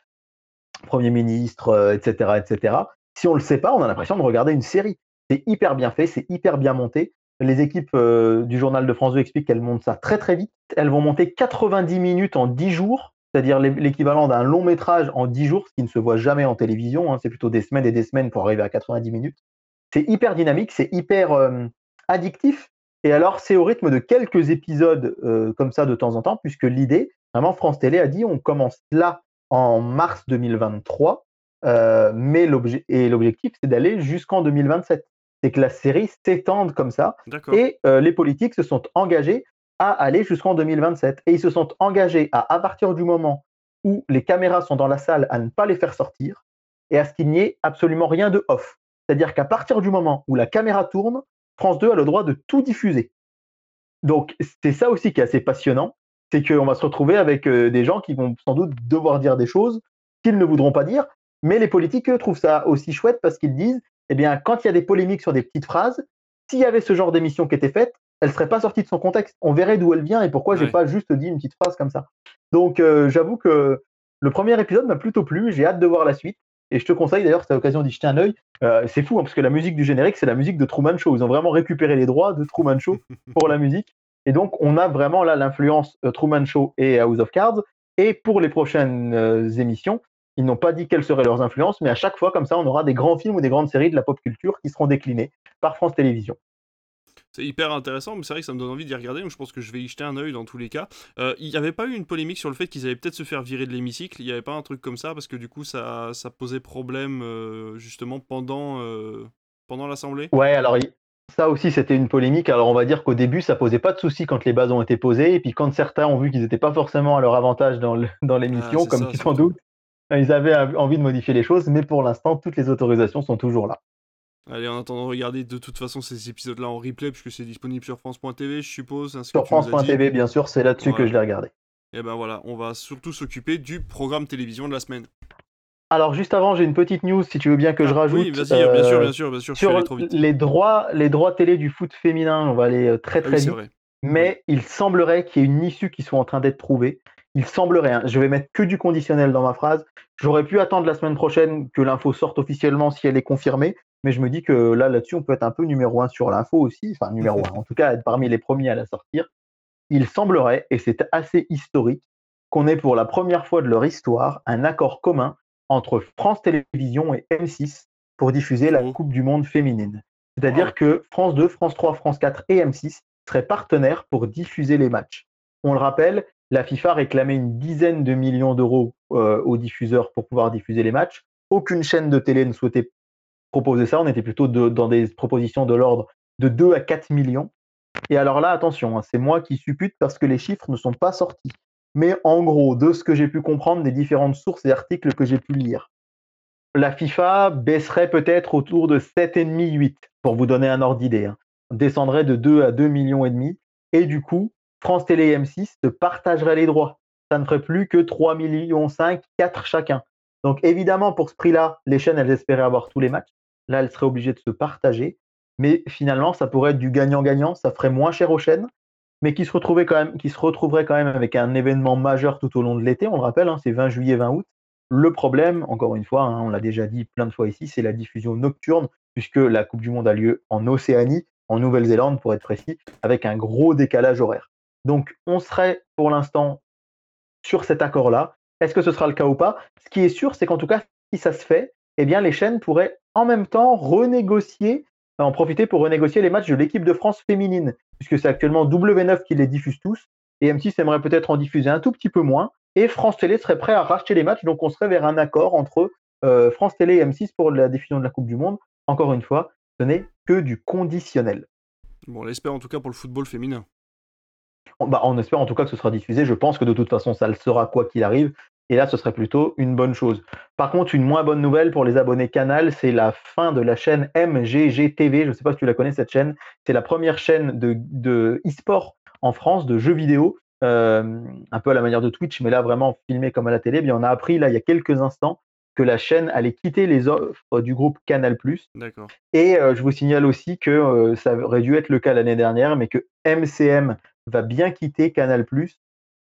Premier ministre, etc., etc., si on ne le sait pas, on a l'impression de regarder une série. C'est hyper bien fait, c'est hyper bien monté. Les équipes du journal de France 2 expliquent qu'elles montent ça très très vite. Elles vont monter 90 minutes en 10 jours, c'est-à-dire l'équivalent d'un long métrage en 10 jours, ce qui ne se voit jamais en télévision. Hein. C'est plutôt des semaines et des semaines pour arriver à 90 minutes c'est hyper dynamique, c'est hyper euh, addictif. Et alors, c'est au rythme de quelques épisodes euh, comme ça de temps en temps, puisque l'idée, vraiment, France Télé a dit on commence là en mars 2023, euh, mais l'objectif, c'est d'aller jusqu'en 2027. C'est que la série s'étende comme ça. Et les politiques se sont engagés à aller jusqu'en 2027. Et ils se sont engagés à, à partir du moment où les caméras sont dans la salle, à ne pas les faire sortir et à ce qu'il n'y ait absolument rien de off. C'est-à-dire qu'à partir du moment où la caméra tourne, France 2 a le droit de tout diffuser. Donc c'est ça aussi qui est assez passionnant, c'est qu'on va se retrouver avec euh, des gens qui vont sans doute devoir dire des choses qu'ils ne voudront pas dire, mais les politiques eux, trouvent ça aussi chouette parce qu'ils disent, eh bien quand il y a des polémiques sur des petites phrases, s'il y avait ce genre d'émission qui était faite, elle ne serait pas sortie de son contexte. On verrait d'où elle vient et pourquoi j'ai pas juste dit une petite phrase comme ça. Donc euh, j'avoue que le premier épisode m'a plutôt plu, j'ai hâte de voir la suite. Et je te conseille d'ailleurs, c'est l'occasion d'y jeter un œil. Euh, c'est fou hein, parce que la musique du générique, c'est la musique de Truman Show. Ils ont vraiment récupéré les droits de Truman Show (laughs) pour la musique. Et donc, on a vraiment là l'influence euh, Truman Show et House of Cards. Et pour les prochaines euh, émissions, ils n'ont pas dit quelles seraient leurs influences, mais à chaque fois, comme ça, on aura des grands films ou des grandes séries de la pop culture qui seront déclinés par France Télévisions. C'est hyper intéressant, mais c'est vrai que ça me donne envie d'y regarder, donc je pense que je vais y jeter un œil dans tous les cas. Euh, il n'y avait pas eu une polémique sur le fait qu'ils allaient peut-être se faire virer de l'hémicycle, il n'y avait pas un truc comme ça, parce que du coup ça, ça posait problème euh, justement pendant, euh, pendant l'Assemblée? Ouais, alors ça aussi c'était une polémique, alors on va dire qu'au début ça posait pas de soucis quand les bases ont été posées, et puis quand certains ont vu qu'ils n'étaient pas forcément à leur avantage dans l'émission, ah, comme tu sans doute, ils avaient envie de modifier les choses, mais pour l'instant toutes les autorisations sont toujours là. Allez, en attendant, regardez de toute façon ces épisodes-là en replay, puisque c'est disponible sur France.tv, je suppose. Sur France.tv, bien sûr, c'est là-dessus que je l'ai regardé. Et ben voilà, on va surtout s'occuper du programme télévision de la semaine. Alors juste avant, j'ai une petite news si tu veux bien que je Ah, rajoute. Oui, vas-y, bien sûr, euh, bien sûr, bien sûr. je suis Sur allé trop vite. les droits, les droits télé du foot féminin, on va aller euh, très Ah très oui, vite. vrai. Mais il semblerait qu'il y ait une issue qui soit en train d'être trouvée. Il semblerait, hein, je vais mettre que du conditionnel dans ma phrase. J'aurais pu attendre la semaine prochaine que l'info sorte officiellement si elle est confirmée, mais je me dis que là, là-dessus, on peut être un peu numéro un sur l'info aussi, enfin numéro un, en tout cas être parmi les premiers à la sortir. Il semblerait, et c'est assez historique, qu'on ait pour la première fois de leur histoire un accord commun entre France Télévisions et M6 pour diffuser la. Coupe du Monde féminine. C'est-à-dire que France 2, France 3, France 4 et M6 seraient partenaires pour diffuser les matchs. On le rappelle, la FIFA réclamait une dizaine de millions d'euros euh, aux diffuseurs pour pouvoir diffuser les matchs. Aucune chaîne de télé ne souhaitait proposer ça. On était plutôt dans des propositions de l'ordre de 2 à 4 millions. Et alors là, attention, hein, c'est moi qui suppute parce que les chiffres ne sont pas sortis. Mais en gros, de ce que j'ai pu comprendre des différentes sources et articles que j'ai pu lire, la FIFA baisserait peut-être autour de 7,5-8, pour vous donner un ordre d'idée. hein. Descendrait de 2 à 2 millions et demi. Et du coup, France Télé et M6 se partageraient les droits. Ça ne ferait plus que 3 millions 5, 4 chacun. Donc évidemment, pour ce prix-là, les chaînes, elles espéraient avoir tous les matchs. Là, elles seraient obligées de se partager. Mais finalement, ça pourrait être du gagnant-gagnant. Ça ferait moins cher aux chaînes, mais qui se, quand même, retrouverait quand même avec un événement majeur tout au long de l'été. On le rappelle, hein, c'est 20 juillet, 20 août. Le problème, encore une fois, hein, on l'a déjà dit plein de fois ici, c'est la diffusion nocturne, puisque la Coupe du Monde a lieu en Océanie, en Nouvelle-Zélande pour être précis, avec un gros décalage horaire. Donc on serait pour l'instant sur cet accord-là. Est-ce que ce sera le cas ou pas? Ce qui est sûr, c'est qu'en tout cas, si ça se fait, eh bien les chaînes pourraient en même temps renégocier, en profiter pour renégocier les matchs de l'équipe de France féminine, puisque c'est actuellement W9 qui les diffuse tous, et M6 aimerait peut-être en diffuser un tout petit peu moins, et France Télé serait prêt à racheter les matchs, donc on serait vers un accord entre euh, France Télé et M6 pour la diffusion de la Coupe du Monde. Encore une fois, ce n'est que du conditionnel. Bon, on l'espère en tout cas pour le football féminin. Bah, on espère en tout cas que ce sera diffusé. Je pense que de toute façon, ça le sera quoi qu'il arrive. Et là, ce serait plutôt une bonne chose. Par contre, une moins bonne nouvelle pour les abonnés Canal, c'est la fin de la chaîne MGGTV. Je ne sais pas si tu la connais, cette chaîne. C'est la première chaîne de, e-sport en France, de jeux vidéo, euh, un peu à la manière de Twitch, mais là, vraiment filmé comme à la télé. Bien, on a appris, là, il y a quelques instants, que la chaîne allait quitter les offres du groupe Canal+. D'accord. Et euh, je vous signale aussi que euh, ça aurait dû être le cas l'année dernière, mais que MCM va bien quitter Canal+,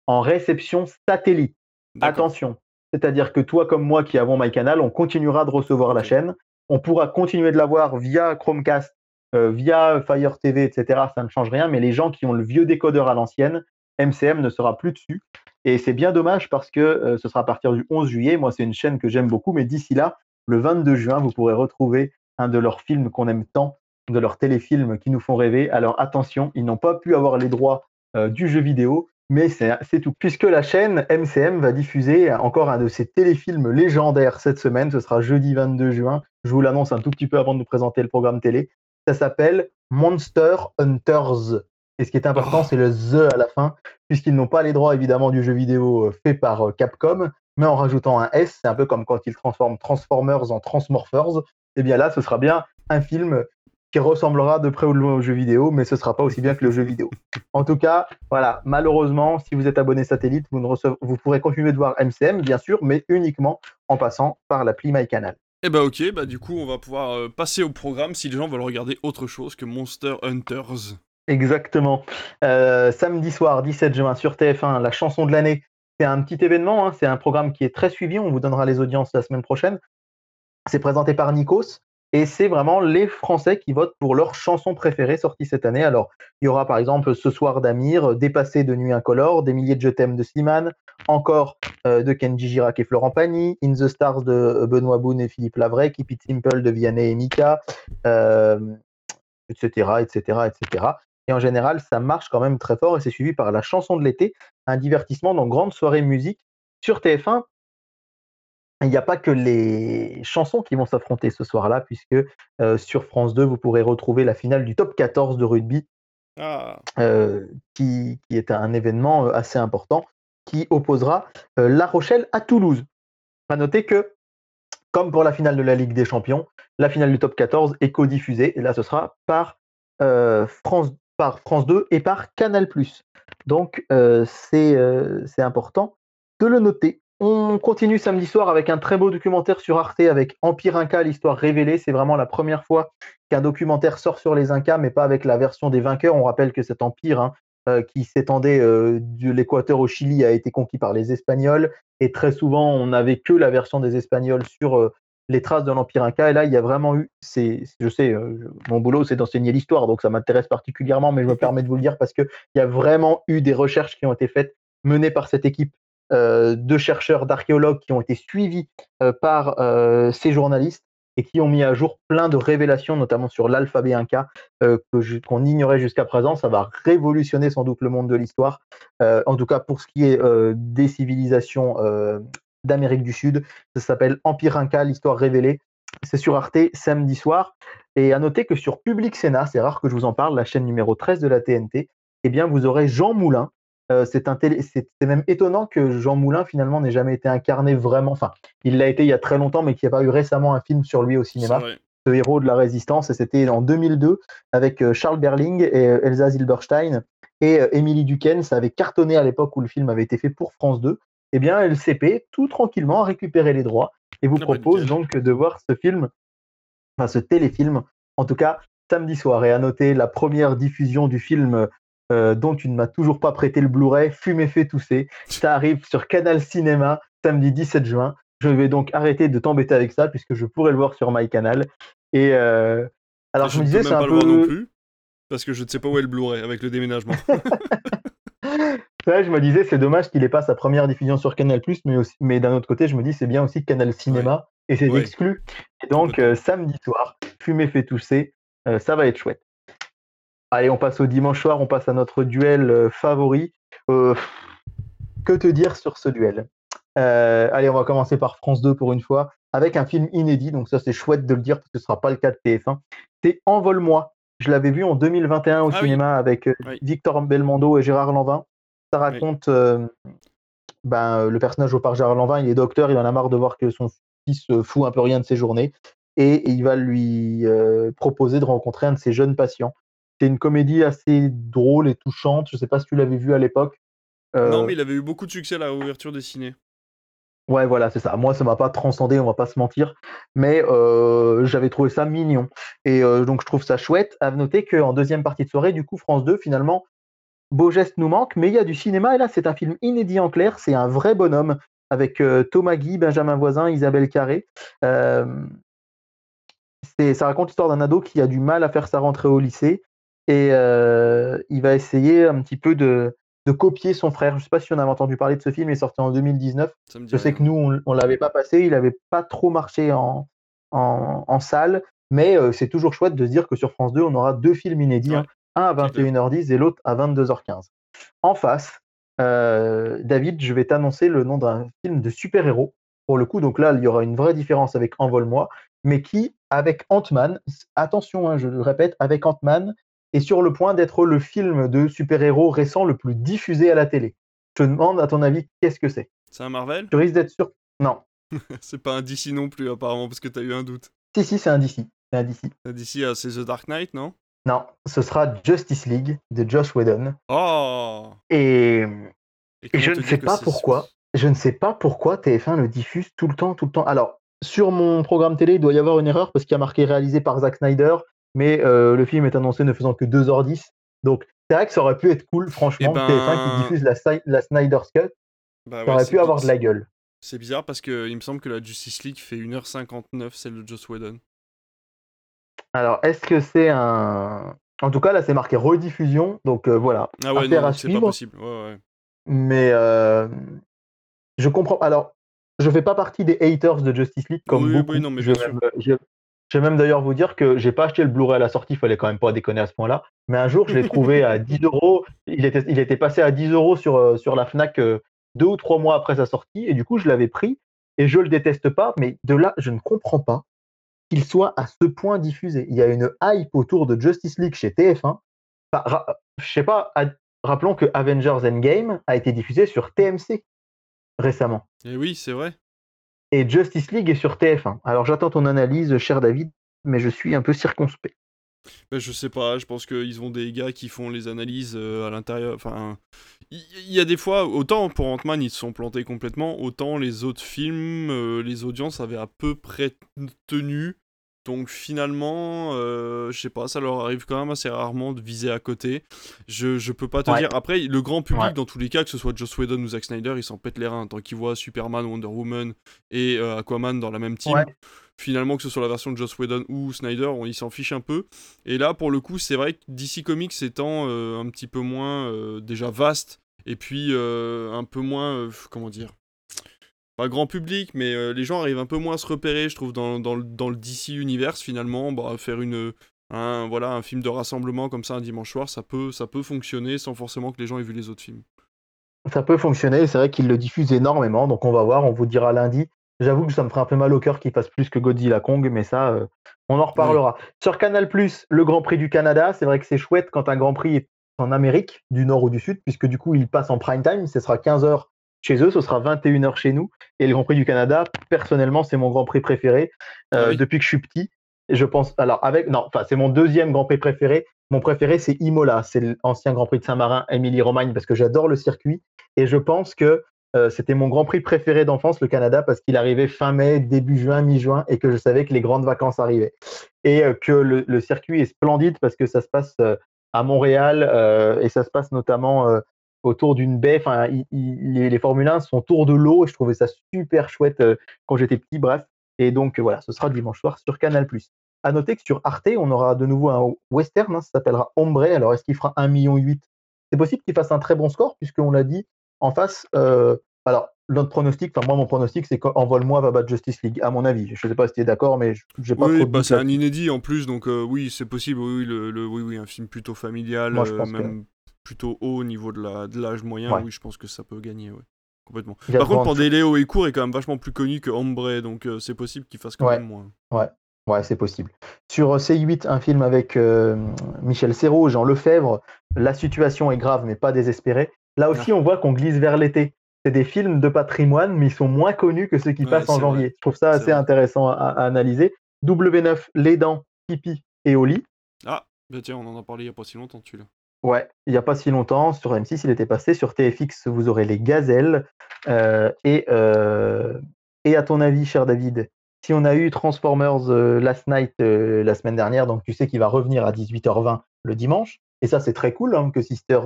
en réception satellite. Attention, c'est-à-dire que toi comme moi qui avons MyCanal, on continuera de recevoir la chaîne, on pourra continuer de la voir via Chromecast, euh, via Fire TV, etc. Ça ne change rien, mais les gens qui ont le vieux décodeur à l'ancienne, MCM ne sera plus dessus. Et c'est bien dommage parce que euh, ce sera à partir du 11 juillet. Moi, c'est une chaîne que j'aime beaucoup, mais d'ici là, le 22 juin, vous pourrez retrouver un de leurs films qu'on aime tant, de leurs téléfilms qui nous font rêver. Alors attention, ils n'ont pas pu avoir les droits euh, du jeu vidéo, mais c'est tout. Puisque la chaîne MCM va diffuser encore un de ses téléfilms légendaires cette semaine, ce sera jeudi 22 juin. Je vous l'annonce un tout petit peu avant de nous présenter le programme télé. Ça s'appelle Monster Hunters. Et ce qui est important, Oh. c'est le The à la fin, puisqu'ils n'ont pas les droits évidemment du jeu vidéo euh, fait par euh, Capcom, mais en rajoutant un S, c'est un peu comme quand ils transforment Transformers en Transmorphers. Et bien là, ce sera bien un film qui ressemblera de près ou de loin au jeu vidéo, mais ce sera pas aussi bien que le jeu vidéo. En tout cas, voilà, malheureusement, si vous êtes abonné satellite, vous, ne recevez- vous pourrez continuer de voir MCM, bien sûr, mais uniquement en passant par l'appli MyCanal. Eh bah ok, bah du coup on va pouvoir euh, passer au programme si les gens veulent regarder autre chose que Monster Hunters. Exactement. Euh, samedi soir, 17 juin, sur TF1, la chanson de l'année. C'est un petit événement, hein, c'est un programme qui est très suivi. On vous donnera les audiences la semaine prochaine. C'est présenté par Nikos et c'est vraiment les Français qui votent pour leur chanson préférée sortie cette année. Alors, il y aura par exemple Ce soir d'Amir, Dépassé de Nuit Incolore, Des milliers de je t'aime de Slimane, encore euh, de Kenji Girac et Florent Pagny, In the Stars de Benoît Boone et Philippe Lavray, Keep It Simple de Vianney et Mika, euh, etc., etc., etc. Et en général, ça marche quand même très fort et c'est suivi par la chanson de l'été, un divertissement dans grande soirée musique sur TF1. Il n'y a pas que les chansons qui vont s'affronter ce soir-là, puisque euh, sur France 2, vous pourrez retrouver la finale du top 14 de rugby, Ah, euh, qui, qui est un événement euh, assez important, qui opposera euh, La Rochelle à Toulouse. À noter que, comme pour la finale de la Ligue des Champions, la finale du top 14 est codiffusée, et là ce sera par France par France 2 et par Canal+. Donc c'est important de le noter. On continue samedi soir avec un très beau documentaire sur Arte avec Empire Inca, l'histoire révélée. C'est vraiment la première fois qu'un documentaire sort sur les Incas, mais pas avec la version des vainqueurs. On rappelle que cet empire hein, euh, qui s'étendait de l'Équateur au Chili a été conquis par les Espagnols. Et très souvent, on n'avait que la version des Espagnols sur les traces de l'Empire Inca. Et là, il y a vraiment eu, c'est, je sais, euh, mon boulot, c'est d'enseigner l'histoire, donc ça m'intéresse particulièrement, mais je me permets de vous le dire parce qu'il y a vraiment eu des recherches qui ont été faites, menées par cette équipe euh, de chercheurs, d'archéologues qui ont été suivis euh, par ces journalistes et qui ont mis à jour plein de révélations, notamment sur l'alphabet Inca, qu'on ignorait jusqu'à présent. Ça va révolutionner sans doute le monde de l'histoire. en tout cas, pour ce qui est des civilisations d'Amérique du Sud. Ça s'appelle Empire Inca, l'histoire révélée. C'est sur Arte samedi soir. Et à noter que sur Public Sénat, c'est rare que je vous en parle, la chaîne numéro 13 de la TNT, eh bien, vous aurez Jean Moulin. Euh, c'est même étonnant que Jean Moulin, finalement, n'ait jamais été incarné vraiment. Enfin, il l'a été il y a très longtemps, mais qu'il n'y a pas eu récemment un film sur lui au cinéma. Ce héros de la résistance. Et c'était en 2002 avec euh, Charles Berling et euh, Elsa Zilberstein et Émilie Duquesne. Ça avait cartonné à l'époque où le film avait été fait pour France 2 eh bien, LCP, tout tranquillement, a récupéré les droits et vous ah bah, propose donc de voir ce film, enfin ce téléfilm, en tout cas samedi soir. Et à noter la première diffusion du film euh, dont tu ne m'as toujours pas prêté le Blu-ray, Fumer fait tousser. Ça arrive sur Canal Cinéma samedi 17 juin. Je vais donc arrêter de t'embêter avec ça puisque je pourrais le voir sur MyCanal. Et euh, alors je, me disais, c'est un peu. non plus parce que je ne sais pas où est le Blu-ray avec le déménagement. (laughs) je me disais, c'est dommage qu'il ait pas sa première diffusion sur Canal+, mais, mais d'un autre côté, je me dis, c'est bien aussi Canal Cinéma, et c'est exclu. Et donc, euh, samedi soir, fumer fait tousser, euh, ça va être chouette. Allez, on passe au dimanche soir, on passe à notre duel euh, favori. que te dire sur ce duel? Allez, on va commencer par France 2 pour une fois, avec un film inédit, donc ça c'est chouette de le dire, parce que ce ne sera pas le cas de TF1. C'est Envole-moi. Je l'avais vu en 2021 au ah cinéma avec Victor Belmondo et Gérard Lanvin. Ça raconte euh, ben, le personnage au par Gérard Lanvin, il est docteur, il en a marre de voir que son fils fout un peu rien de ses journées et, il va lui euh, proposer de rencontrer un de ses jeunes patients. C'est une comédie assez drôle et touchante. Je ne sais pas si tu l'avais vu à l'époque. Euh, non, mais il avait eu beaucoup de succès à la ouverture des ciné. Ouais, voilà, c'est ça. Moi, ça m'a pas transcendé, on va pas se mentir, mais j'avais trouvé ça mignon. Et donc, je trouve ça chouette. À noter qu'en deuxième partie de soirée, du coup, France 2, finalement, Beau geste nous manque, mais il y a du cinéma. Et là, c'est un film inédit en clair. C'est un vrai bonhomme avec euh, Thomas Guy, Benjamin Voisin, Isabelle Carré. Euh, ça raconte l'histoire d'un ado qui a du mal à faire sa rentrée au lycée et euh, il va essayer un petit peu de, copier son frère. Je ne sais pas si on avait entendu parler de ce film, il est sorti en 2019. Je sais que nous, on ne l'avait pas passé, il n'avait pas trop marché en, en, salle, mais c'est toujours chouette de se dire que sur France 2, on aura deux films inédits. Hein un à 21h10 et l'autre à 22h15. En face, euh, David, je vais t'annoncer le nom d'un film de super-héros. Pour le coup, donc là, il y aura une vraie différence avec Envol-moi, mais qui, avec Ant-Man, attention, hein, je le répète, avec Ant-Man, est sur le point d'être le film de super-héros récent le plus diffusé à la télé. Je te demande, à ton avis, qu'est-ce que c'est? C'est un Marvel? Tu risques d'être sûr (laughs) Non. c'est pas un DC non plus, apparemment, parce que tu as eu un doute. Si, si, c'est un DC. C'est un DC. Un DC, ah, c'est The Dark Knight, non? Non, ce sera Justice League de Josh Whedon. Oh Et, je ne sais pas pourquoi. Je ne sais pas pourquoi TF1 le diffuse tout le temps, tout le temps. Alors, sur mon programme télé, il doit y avoir une erreur parce qu'il y a marqué réalisé par Zack Snyder, mais euh, le film est annoncé ne faisant que 2h10. Donc, c'est vrai que ça aurait pu être cool, franchement, eh TF1 qui ben, diffuse la, la Snyder's Cut. Bah ça aurait pu avoir de la gueule. C'est bizarre parce qu'il me semble que la Justice League fait 1h59, celle de Joss Whedon. Alors, est-ce que c'est un. En tout cas, là, c'est marqué rediffusion, donc euh, voilà. Ah ouais, non, c'est pas possible. Mais euh, je comprends. Alors, je fais pas partie des haters de Justice League comme beaucoup. Oui, non, mais je, je, même d'ailleurs vous dire que j'ai pas acheté le Blu-ray à la sortie, il fallait quand même pas déconner à ce point-là. Mais un jour, je l'ai trouvé à 10 euros. Il était, passé à 10 euros sur, euh, sur la Fnac deux ou trois mois après sa sortie, et du coup, je l'avais pris. Et je le déteste pas, mais de là, je ne comprends pas qu'il soit à ce point diffusé. Il y a une hype autour de Justice League chez TF1. Enfin, je sais pas, rappelons que Avengers Endgame a été diffusé sur TMC récemment. Et oui, c'est vrai. Et Justice League est sur TF1. Alors j'attends ton analyse, cher David, mais je suis un peu circonspect. Ben, je sais pas, je pense qu'ils ont des gars qui font les analyses à l'intérieur. Enfin, il y, a des fois, autant pour Ant-Man ils se sont plantés complètement, autant les autres films, les audiences avaient à peu près tenu. Donc finalement, euh, je sais pas, ça leur arrive quand même assez rarement de viser à côté. Je, je peux pas te dire. Après, le grand public, dans tous les cas, que ce soit Joss Whedon ou Zack Snyder, ils s'en pètent les reins. Tant qu'ils voient Superman, Wonder Woman et euh, Aquaman dans la même team, finalement, que ce soit la version de Joss Whedon ou Snyder, on, ils s'en fichent un peu. Et là, pour le coup, c'est vrai que DC Comics étant euh, un petit peu moins déjà vaste, et puis un peu moins, comment dire pas grand public, mais euh, les gens arrivent un peu moins à se repérer, je trouve, dans, dans, dans le DC Universe, finalement. Bah, faire une, un, voilà, un film de rassemblement comme ça un dimanche soir, ça peut, ça peut fonctionner sans forcément que les gens aient vu les autres films. Ça peut fonctionner, c'est vrai qu'ils le diffusent énormément, donc on va voir, on vous dira lundi. J'avoue que ça me ferait un peu mal au cœur qu'il fasse plus que Godzilla Kong, mais ça, euh, on en reparlera. Sur Canal, le Grand Prix du Canada, c'est vrai que c'est chouette quand un Grand Prix est en Amérique, du Nord ou du Sud, puisque du coup, il passe en prime time, ce sera 15h chez eux, ce sera 21h chez nous. Et le Grand Prix du Canada, personnellement, c'est mon Grand Prix préféré euh, ah depuis que je suis petit. Et je pense, alors avec, non, enfin, c'est mon deuxième Grand Prix préféré. Mon préféré, c'est Imola, c'est l'ancien Grand Prix de Saint-Marin, Émilie-Romagne, parce que j'adore le circuit. Et je pense que euh, c'était mon Grand Prix préféré d'enfance, le Canada, parce qu'il arrivait fin mai, début juin, mi-juin, et que je savais que les grandes vacances arrivaient. Et euh, que le, circuit est splendide parce que ça se passe à Montréal et ça se passe notamment autour d'une baie. Enfin, les, les Formule 1 sont autour de l'eau et je trouvais ça super chouette euh, quand j'étais petit. Bref. Et donc voilà, ce sera dimanche soir sur Canal. À noter que sur Arte, on aura de nouveau un western, hein, ça s'appellera Ombre. Alors est-ce qu'il fera 1,8 million C'est possible qu'il fasse un très bon score, puisqu'on l'a dit en face. Euh, alors, notre pronostic, enfin moi mon pronostic, c'est qu'Envole-moi va battre Justice League, à mon avis. Je ne sais pas si tu es d'accord, mais j'ai pas Oui, bah, c'est un inédit en plus, donc euh, oui, c'est possible. Oui, le, oui, oui, un film plutôt familial, même plutôt haut au niveau de l'âge de moyen, oui, je pense que ça peut gagner, ouais. Complètement. Par contre, Pandéléo et Court est quand même vachement plus connu que Ombre, donc euh, c'est possible qu'il fasse quand même moins. Ouais, ouais c'est possible. Sur euh, C8, un film avec euh, Michel Serrault, Jean Lefebvre, la situation est grave mais pas désespérée. Là aussi, on voit qu'on glisse vers l'été. C'est des films de patrimoine, mais ils sont moins connus que ceux qui passent en janvier. Je trouve ça assez intéressant à, analyser. W9, Les Dents, Pipi et Oli. Ah, bah tiens, on en a parlé il n'y a pas si longtemps, tu là Ouais, il n'y a pas si longtemps, sur M6, il était passé. Sur TFX, vous aurez les gazelles. Euh, et, euh, et à ton avis, cher David, si on a eu Transformers euh, Last Night la semaine dernière, donc tu sais qu'il va revenir à 18h20 le dimanche, et ça c'est très cool hein, que Sister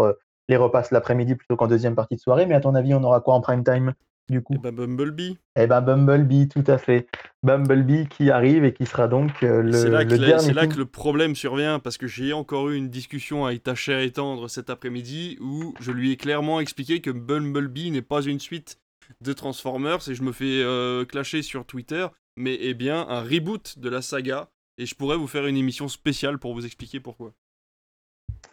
les repasse l'après-midi plutôt qu'en deuxième partie de soirée, mais à ton avis, on aura quoi en prime time? Du coup Eh ben Bumblebee. Eh ben Bumblebee, tout à fait. Bumblebee qui arrive et qui sera donc euh, le, c'est là, que, dernier c'est là que le problème survient parce que j'ai encore eu une discussion avec ta chère et tendre cet après-midi où je lui ai clairement expliqué que Bumblebee n'est pas une suite de Transformers et je me fais euh, clasher sur Twitter, mais eh bien un reboot de la saga et je pourrais vous faire une émission spéciale pour vous expliquer pourquoi.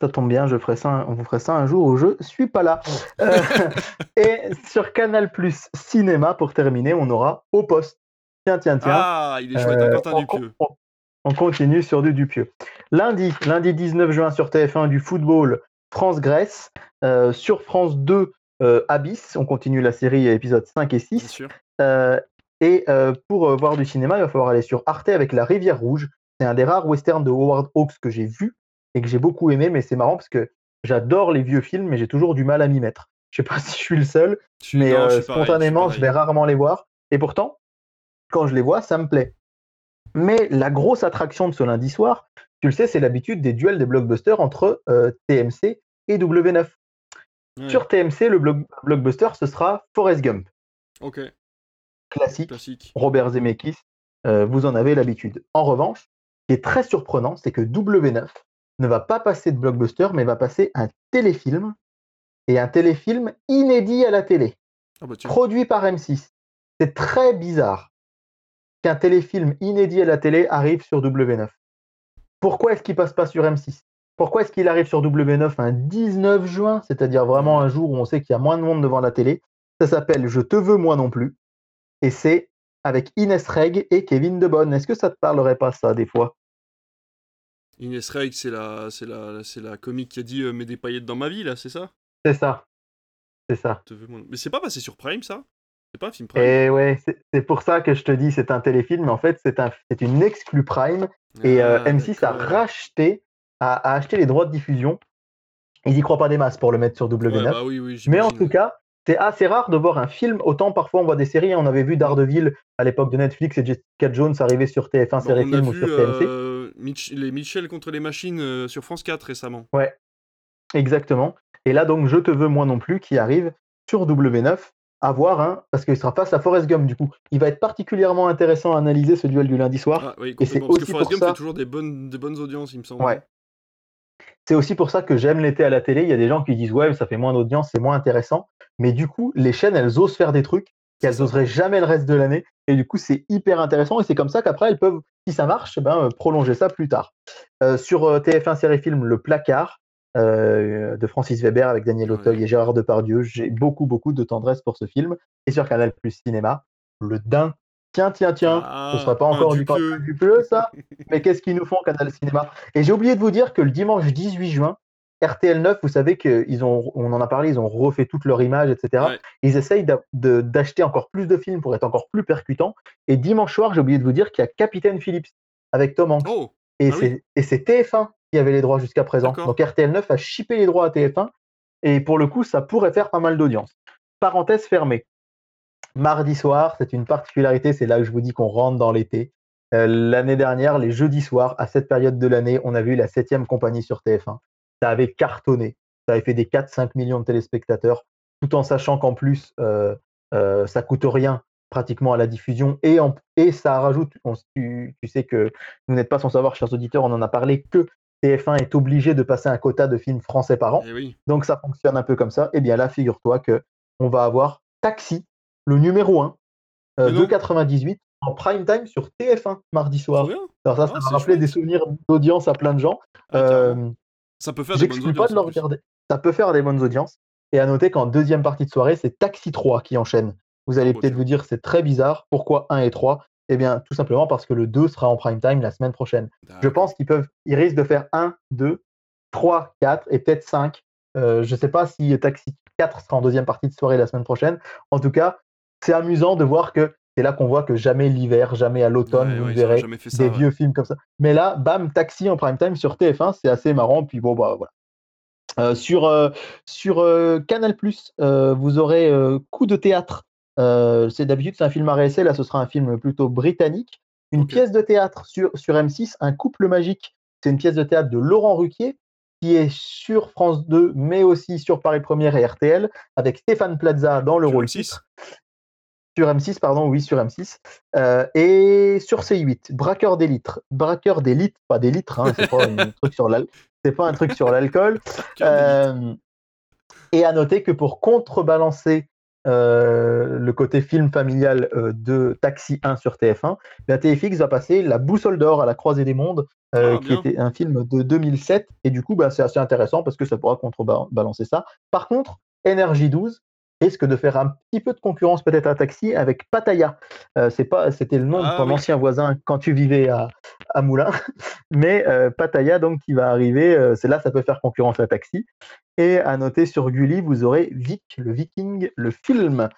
Ça tombe bien, je ferai ça, on vous ferait ça un jour où je suis pas là. Euh, (laughs) et sur Canal Plus Cinéma, pour terminer, on aura Au Poste. Tiens, tiens, tiens. Ah, il est chouette, euh, Quentin Dupieux. On, continue sur du Dupieux. Lundi, lundi 19 juin sur TF1 du football France-Grèce. Euh, sur France 2, Abyss. On continue la série épisodes 5 et 6. et pour voir du cinéma, il va falloir aller sur Arte avec La Rivière Rouge. C'est un des rares westerns de Howard Hawks que j'ai vu et que j'ai beaucoup aimé, mais c'est marrant parce que j'adore les vieux films, mais j'ai toujours du mal à m'y mettre. (laughs) Je sais pas si je suis le seul, mais euh, spontanément, je, vais rarement les voir. Et pourtant, quand je les vois, ça me plaît. Mais la grosse attraction de ce lundi soir, tu le sais, c'est l'habitude des duels des blockbusters entre euh, TMC et W9. Sur TMC, le blockbuster, ce sera Forrest Gump. Ok. Classique. Robert Zemeckis, euh, vous en avez l'habitude. En revanche, ce qui est très surprenant, c'est que W9 ne va pas passer de blockbuster, mais va passer un téléfilm, et un téléfilm inédit à la télé, ah bah produit par M6. C'est très bizarre qu'un téléfilm inédit à la télé arrive sur W9. Pourquoi est-ce qu'il passe pas sur M6 Pourquoi est-ce qu'il arrive sur W9 un 19 juin, c'est-à-dire vraiment un jour où on sait qu'il y a moins de monde devant la télé? Ça s'appelle Je te veux moi non plus, et c'est avec Inès Reg et Kevin Debonne. Est-ce que ça te parlerait pas ça des fois? Inès Reg, c'est la, c'est la, c'est la comique qui a dit euh, mets des paillettes dans ma vie là, c'est ça? C'est ça, c'est ça. Mais c'est pas passé sur Prime ça? C'est pas un film Prime Et eh ouais, c'est pour ça que je te dis c'est un téléfilm, mais en fait c'est un, c'est une exclu Prime Et euh, Ah, M6 a racheté, a, a acheté les droits de diffusion. Ils y croient pas des masses pour le mettre sur W9. Ouais, bah oui, oui, Mais en tout cas, c'est assez rare de voir un film. Autant parfois on voit des séries. On avait vu Daredevil à l'époque de Netflix et Jessica Jones arriver sur TF1 Bah, série film ou sur TMC. euh, Mitch- les Michel contre les machines euh, sur France 4 récemment. Exactement. Et là, donc, Je te veux moi non plus, qui arrive sur W9 à voir, hein, parce qu'il sera face à Forrest Gump, du coup. Il va être particulièrement intéressant à analyser ce duel du lundi soir. Ah, oui, et c'est parce que aussi Forrest pour Gump ça- fait toujours des bonnes, des bonnes audiences, il me semble. Ouais. C'est aussi pour ça que j'aime l'été à la télé. Il y a des gens qui disent, ouais, ça fait moins d'audience, c'est moins intéressant. Mais du coup, les chaînes, elles osent faire des trucs qu'elles ça. oseraient jamais le reste de l'année. Et du coup, c'est hyper intéressant. Et c'est comme ça qu'après, elles peuvent, si ça marche, ben, euh, prolonger ça plus tard. Euh, sur euh, TF1 série film Le Placard euh, de Francis Weber avec Daniel Ouais. Auteuil et Gérard Depardieu, j'ai beaucoup, beaucoup de tendresse pour ce film. Et sur Canal Plus Cinéma, Le Dain. Tiens, tiens, tiens, Ah, ce serait pas un encore du, du pleu, ça (laughs) Mais qu'est-ce qu'ils nous font, Canal Cinéma? Et j'ai oublié de vous dire que le dimanche 18 juin, RTL 9, vous savez qu'ils ont, on en a parlé, ils ont refait toute leur image, etc. Ouais. Ils essayent d'acheter encore plus de films pour être encore plus percutants. Et dimanche soir, j'ai oublié de vous dire qu'il y a Capitaine Phillips avec Tom Hanks. Oh, et ah c'est et c'est TF1 qui avait les droits jusqu'à présent. Donc RTL 9 a chippé les droits à TF1. Et pour le coup, ça pourrait faire pas mal d'audience. Parenthèse fermée. Mardi soir, c'est une particularité, c'est là que je vous dis qu'on rentre dans l'été. Euh, L'année dernière, les jeudis soirs, à cette période de l'année, on a vu la septième compagnie sur TF1. Ça avait cartonné. Ça avait fait des 4-5 millions de téléspectateurs, tout en sachant qu'en plus, euh, euh, ça coûte rien pratiquement à la diffusion et, en- et ça rajoute, on- tu, tu sais que vous n'êtes pas sans savoir, chers auditeurs, on en a parlé, que TF1 est obligé de passer un quota de films français par an. eh oui. Donc ça fonctionne un peu comme ça. Et bien là, figure-toi que on va avoir Taxi, le numéro 1, euh, de non. 98, en prime time sur TF1 mardi soir. Alors ça, Ah, ça c'est m'a rappelé chouette. des souvenirs d'audience à plein de gens. Ah, Euh. Ça peut faire des bonnes J'exclus pas audiences. de le regarder. Ça peut faire des bonnes audiences. Et à noter qu'en deuxième partie de soirée, c'est Taxi 3 qui enchaîne. Vous allez Ah, peut-être vous dire c'est très bizarre. Pourquoi 1 et 3 Eh bien, tout simplement parce que le 2 sera en prime time la semaine prochaine. Je pense qu'ils peuvent, ils risquent de faire 1, 2, 3, 4 et peut-être 5. Euh, je ne sais pas si Taxi 4 sera en deuxième partie de soirée la semaine prochaine. En tout cas, c'est amusant de voir que c'est là qu'on voit que jamais l'hiver, jamais à l'automne, Ouais, vous ouais, verrez ça. des ouais. vieux films comme ça. Mais là, bam, Taxi en prime time sur TF1, c'est assez marrant. Puis bon, bah voilà. Euh, sur euh, sur euh, Canal vous aurez Coup de théâtre. C'est d'habitude c'est un film à réessai, là ce sera un film plutôt britannique. Une pièce de théâtre sur, sur M6, Un couple magique. C'est une pièce de théâtre de Laurent Ruquier qui est sur France 2, mais aussi sur Paris Première et RTL, avec Stéphane Plaza dans le Sur rôle M6. Sur M6, pardon, oui, sur M6. Euh, et sur C8, Braqueur des litres. Braqueur des litres, pas des litres, hein, c'est pas, un (laughs) truc sur l'al- c'est pas un truc sur l'alcool. Euh, et à noter que pour contrebalancer euh, le côté film familial de Taxi 1 sur TF1, la TFX va passer La Boussole d'or à la croisée des mondes, Ah, qui était un film de 2007. Et du coup, bah, c'est assez intéressant parce que ça pourra contrebalancer ça. Par contre, Énergie 12 risque de faire un petit peu de concurrence peut-être à Taxi avec Pattaya. Euh, c'est pas, c'était le nom Ah, de ton oui. ancien voisin quand tu vivais à, à Moulins. (laughs) Mais euh, Pattaya, donc, qui va arriver, euh, c'est là, ça peut faire concurrence à Taxi. Et à noter sur Gulli, vous aurez Vic, le Viking, le film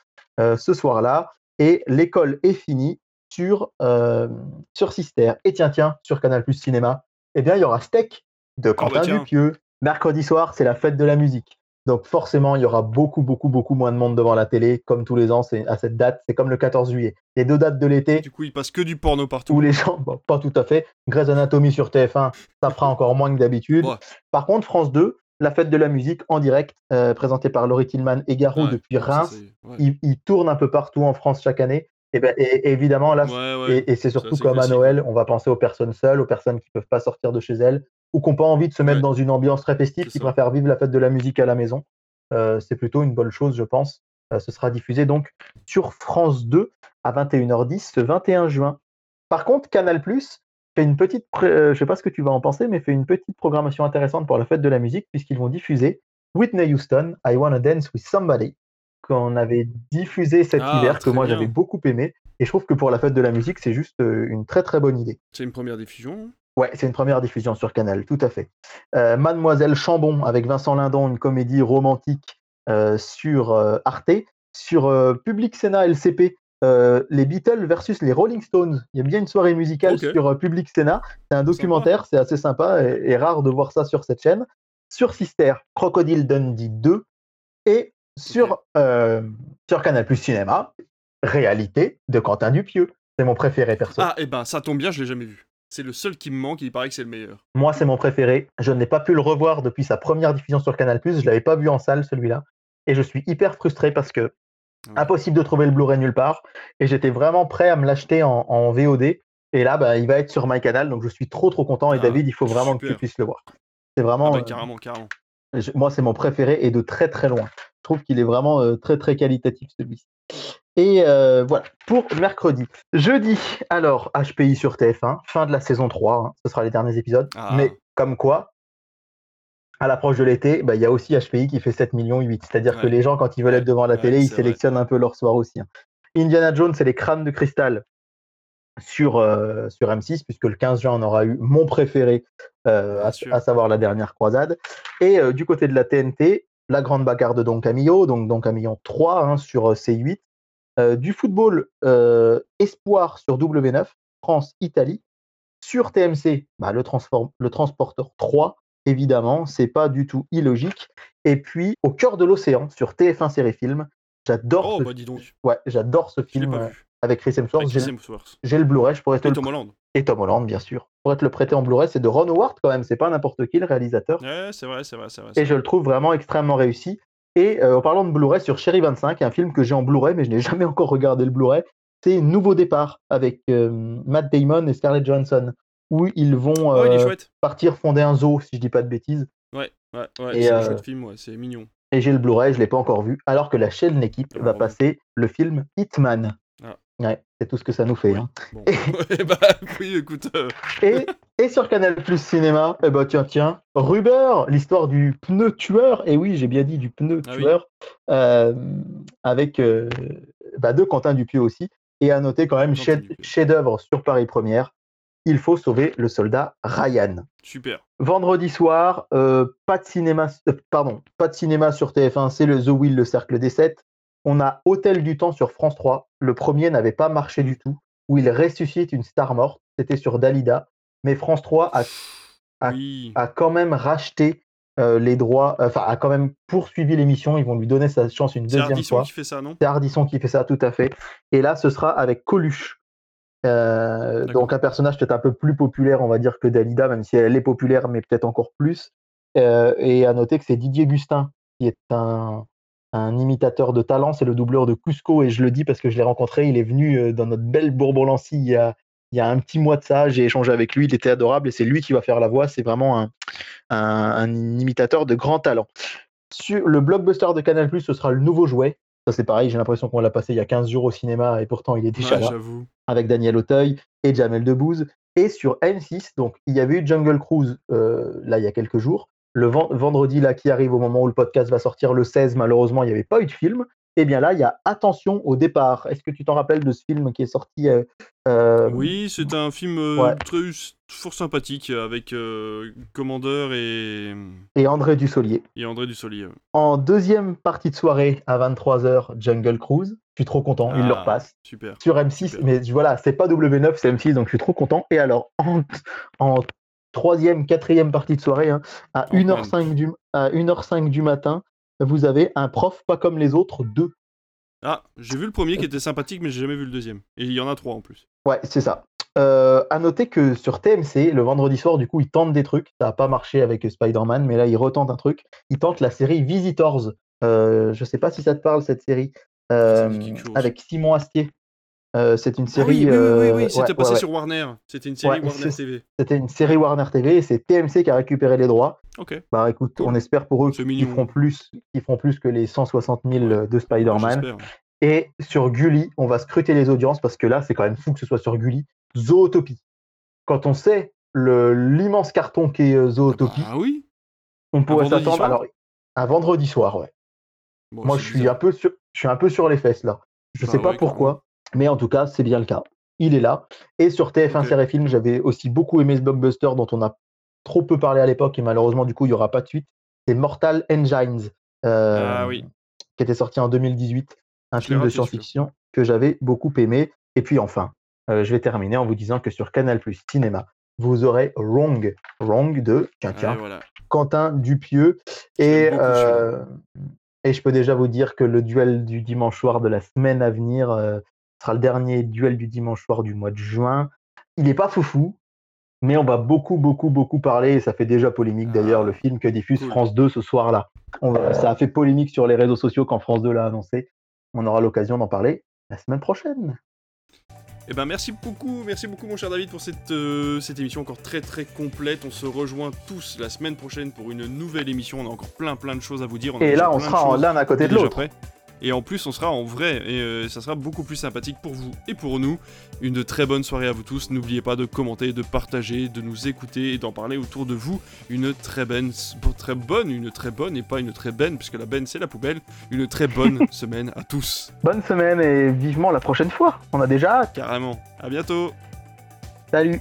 euh, ce soir-là. Et l'école est finie sur, euh, sur Sister. Et tiens, tiens, sur Canal Plus Cinéma, eh bien, il y aura Steak de Quentin bah tiens. Dupieux. Mercredi soir, c'est la fête de la musique. Donc forcément, il y aura beaucoup, beaucoup, beaucoup moins de monde devant la télé. Comme tous les ans, c'est à cette date, c'est comme le 14 juillet. Les deux dates de l'été, Du coup, il passe que du porno partout. où les gens, bon, pas tout à fait, Grey's Anatomy sur TF1, ça fera encore moins que d'habitude. Ouais. Par contre, France 2, la fête de la musique en direct, euh, présentée par Laurie Tillman et Garou Ouais, depuis Reims. ouais. Il, il tourne un peu partout en France chaque année. Et, ben, et- et évidemment, là, et, et c'est surtout comme à. Noël, on va penser aux personnes seules, aux personnes qui ne peuvent pas sortir de chez elles, ou qui n'ont pas envie de se mettre Ouais. dans une ambiance très festive, qui préfèrent vivre la fête de la musique à la maison. Euh, c'est plutôt une bonne chose, je pense. Euh, ce sera diffusé donc sur France 2 à 21h10 ce 21 juin. Par contre, Canal fait une petite, euh, je sais pas ce que tu vas en penser, mais fait une petite programmation intéressante pour la fête de la musique, puisqu'ils vont diffuser Whitney Houston, I Wanna Dance with Somebody, qu'on avait diffusé cet Ah, hiver, que moi j'avais beaucoup aimé. Et je trouve que pour la fête de la musique, c'est juste euh, une très très bonne idée. C'est une première diffusion. Ouais, c'est une première diffusion sur Canal, tout à fait. Euh, Mademoiselle Chambon avec Vincent Lindon, une comédie romantique euh, sur euh, Arte. Sur Public Sénat LCP, les Beatles versus les Rolling Stones. Il y a bien une soirée musicale sur Public Sénat. C'est un documentaire, c'est assez sympa et, et rare de voir ça sur cette chaîne. Sur Sister, Crocodile Dundee 2 et sur, sur Canal Plus Cinéma, Réalité de Quentin Dupieux. C'est mon préféré perso. Ah, et ben, ça tombe bien, je l'ai jamais vu. C'est le seul qui me manque, il paraît que c'est le meilleur. Moi, c'est mon préféré. Je n'ai pas pu le revoir depuis sa première diffusion sur Canal+. Je l'avais pas vu en salle, celui-là. Et je suis hyper frustré parce que Ouais. impossible de trouver le Blu-ray nulle part. Et j'étais vraiment prêt à me l'acheter en, en VOD. Et là, bah, il va être sur MyCanal. Donc, je suis trop, trop content. Et Ah, David, il faut vraiment que tu puisses le voir. C'est vraiment... Ah bah, euh, carrément, carrément. je- moi, c'est mon préféré et de très, très loin. Je trouve qu'il est vraiment euh, très, très qualitatif, celui-ci. Et euh, voilà, pour mercredi. Jeudi, alors, HPI sur TF1, fin de la saison 3. hein, ce sera les derniers épisodes. Ah. Mais comme quoi, à l'approche de l'été, bah, il y a aussi HPI qui fait 7 millions 8. C'est-à-dire que les gens, quand ils veulent être devant la Ouais, télé, ils c'est vrai. sélectionnent un peu leur soir aussi. hein. Indiana Jones et les crânes de cristal sur, euh, sur M6, puisque le 15 juin, on aura eu mon préféré, euh, à, savoir la dernière croisade. Et euh, du côté de la TNT, la grande bagarre de Don Camillo, donc Don Camillo 3 hein, sur euh, C8. Euh, du football euh, espoir sur W9, France-Italie. Sur TMC, bah, le, transform- le Transporteur 3, évidemment, c'est pas du tout illogique. Et puis, au cœur de l'océan, sur TF1 Série Film, j'adore Oh, ce, bah dis donc, ouais, j'adore ce film euh, avec Chris Hemsworth. J'ai le- Blu-ray, je pourrais te Et le Tom Holland. et Tom Holland, bien sûr. Je pourrais te le prêter en Blu-ray, c'est de Ron Howard quand même, c'est pas n'importe qui le réalisateur. Ouais, c'est vrai, c'est vrai, vrai. Et je le trouve vraiment extrêmement réussi. Et euh, en parlant de Blu-ray, sur Chéri 25, un film que j'ai en Blu-ray, mais je n'ai (laughs) jamais encore regardé le Blu-ray, c'est Nouveau Départ avec euh, Matt Damon et Scarlett Johansson, où ils vont. Oh, il euh, partir fonder un zoo, si je dis pas de bêtises. Ouais, ouais, ouais, c'est un chouette film, ouais, c'est mignon. Et j'ai le Blu-ray, je l'ai pas encore vu, alors que la chaîne L'équipe Ah, va passer le film Hitman. Ouais, c'est tout ce que ça nous fait. Oui. hein. Bon. (laughs) Eh bah, oui, écoute. euh, (laughs) Et, et sur Canal Plus Cinéma, eh ben tiens, tiens, Ruber, l'histoire du pneu tueur, et oui, j'ai bien dit du pneu Ah oui. tueur, euh, avec euh, bah, de Quentin Dupieux aussi. Et à noter quand même, chef-d'œuvre sur Paris Première, il faut sauver le soldat Ryan. super. Vendredi soir, euh, pas de cinéma, euh, pardon, pas de cinéma sur TF1, c'est le The Wheel, le cercle des sept. On a Hôtel du temps sur France 3. Le premier n'avait pas marché du tout, où il ressuscite une star morte. C'était sur Dalida, mais France 3 a. Oui. a quand même racheté euh, les droits, enfin a quand même poursuivi l'émission. Ils vont lui donner sa chance une C'est deuxième Ardisson fois. qui fait ça, non? C'est Ardisson qui fait ça, tout à fait. Et là, ce sera avec Coluche. Euh, donc un personnage peut-être un peu plus populaire, on va dire, que Dalida, même si elle est populaire, mais peut-être encore plus. Euh, et à noter que c'est Didier Gustin, qui est un, un imitateur de talent, c'est le doubleur de Cusco, et je le dis parce que je l'ai rencontré, il est venu euh, dans notre belle Bourbon-Lancy il y a, il y a un petit mois de ça, j'ai échangé avec lui, il était adorable, et c'est lui qui va faire la voix, c'est vraiment un, un, un imitateur de grand talent. Sur le blockbuster de Canal+, ce sera le nouveau jouet, ça c'est pareil, j'ai l'impression qu'on l'a passé il y a 15 jours au cinéma, et pourtant il est déjà Ouais, là avec Daniel Auteuil et Jamel Debbouze. Et sur M6, donc il y avait eu Jungle Cruise euh, là il y a quelques jours. Le ven- vendredi là qui arrive au moment où le podcast va sortir le 16, malheureusement il n'y avait pas eu de film. Et bien là il y a Attention au départ. Est-ce que tu t'en rappelles de ce film qui est sorti euh, euh, Oui, c'est un film euh, ouais. très fort sympathique avec euh, Commandeur et, et André Dussolier et André Dussolier. En deuxième partie de soirée à 23h, Jungle Cruise. Je suis trop content, il Ah, le repasse. Super. sur M6, Super. mais voilà, c'est pas W9, c'est M6, donc je suis trop content. Et alors, en, en troisième, quatrième partie de soirée, hein, à, En 1h05 du, à 1h05 du matin, vous avez un prof pas comme les autres, deux. Ah, j'ai vu le premier qui était sympathique, mais j'ai jamais vu le deuxième. Et il y en a trois en plus. Ouais, c'est ça. Euh, à noter que sur TMC, le vendredi soir, du coup, ils tentent des trucs. Ça n'a pas marché avec Spider-Man, mais là, ils retentent un truc. Ils tentent la série Visitors. Euh, je sais pas si ça te parle, cette série. Euh, avec Simon Astier. Euh, c'est une Ah série. oui, oui, oui, oui, euh, oui, c'était ouais, passé ouais, sur Warner. C'était une série Ouais, Warner TV. C'était une série Warner TV et c'est TMC qui a récupéré les droits. Ok. Bah écoute, Cool. on espère pour eux qu'ils feront plus, qu'ils feront plus que les 160 000 Ouais. de Spider-Man. Et sur Gulli, on va scruter les audiences parce que là, c'est quand même fou que ce soit sur Gulli. Zootopie. Quand on sait l'immense carton qu'est euh, Zootopie, Ah oui on pourrait s'attendre. Alors, un vendredi soir, ouais. Bon, Moi, je suis bizarre. un peu sur, je suis un peu sur les fesses là. Je Bah sais pas pourquoi, mais en tout cas, c'est bien le cas. Il est là. Et sur TF1 Ok. Série Film, j'avais aussi beaucoup aimé ce blockbuster dont on a trop peu parlé à l'époque et malheureusement, du coup, il n'y aura pas de suite. C'est Mortal Engines, euh, Ah oui. qui était sorti en 2018. Un Je film de science-fiction. que j'avais beaucoup aimé. Et puis enfin, euh, je vais terminer en vous disant que sur Canal Plus Cinéma, vous aurez Wrong, Wrong de tiens, tiens, Quentin Dupieux. Et, euh, et je peux déjà vous dire que le duel du dimanche soir de la semaine à venir euh, sera le dernier duel du dimanche soir du mois de juin. Il n'est pas foufou, mais on va beaucoup, beaucoup, beaucoup parler, et ça fait déjà polémique d'ailleurs, le ah, film que diffuse France 2 ce soir-là. Ça a fait polémique sur les réseaux sociaux quand France 2 l'a annoncé. On aura l'occasion d'en parler la semaine prochaine. Eh ben merci beaucoup, merci beaucoup mon cher David pour cette, euh, cette émission encore très très complète. On se rejoint tous la semaine prochaine pour une nouvelle émission. On a encore plein plein de choses à vous dire. et là on sera l'un à côté de l'autre. Et en plus, on sera en vrai et euh, ça sera beaucoup plus sympathique pour vous et pour nous. Une très bonne soirée à vous tous. N'oubliez pas de commenter, de partager, de nous écouter et d'en parler autour de vous. Une très bonne, très bonne, une très bonne et pas une très benne, puisque la benne c'est la poubelle. Une très bonne (laughs) semaine à tous. Bonne semaine et vivement la prochaine fois. On a déjà hâte. Carrément. À bientôt. Salut.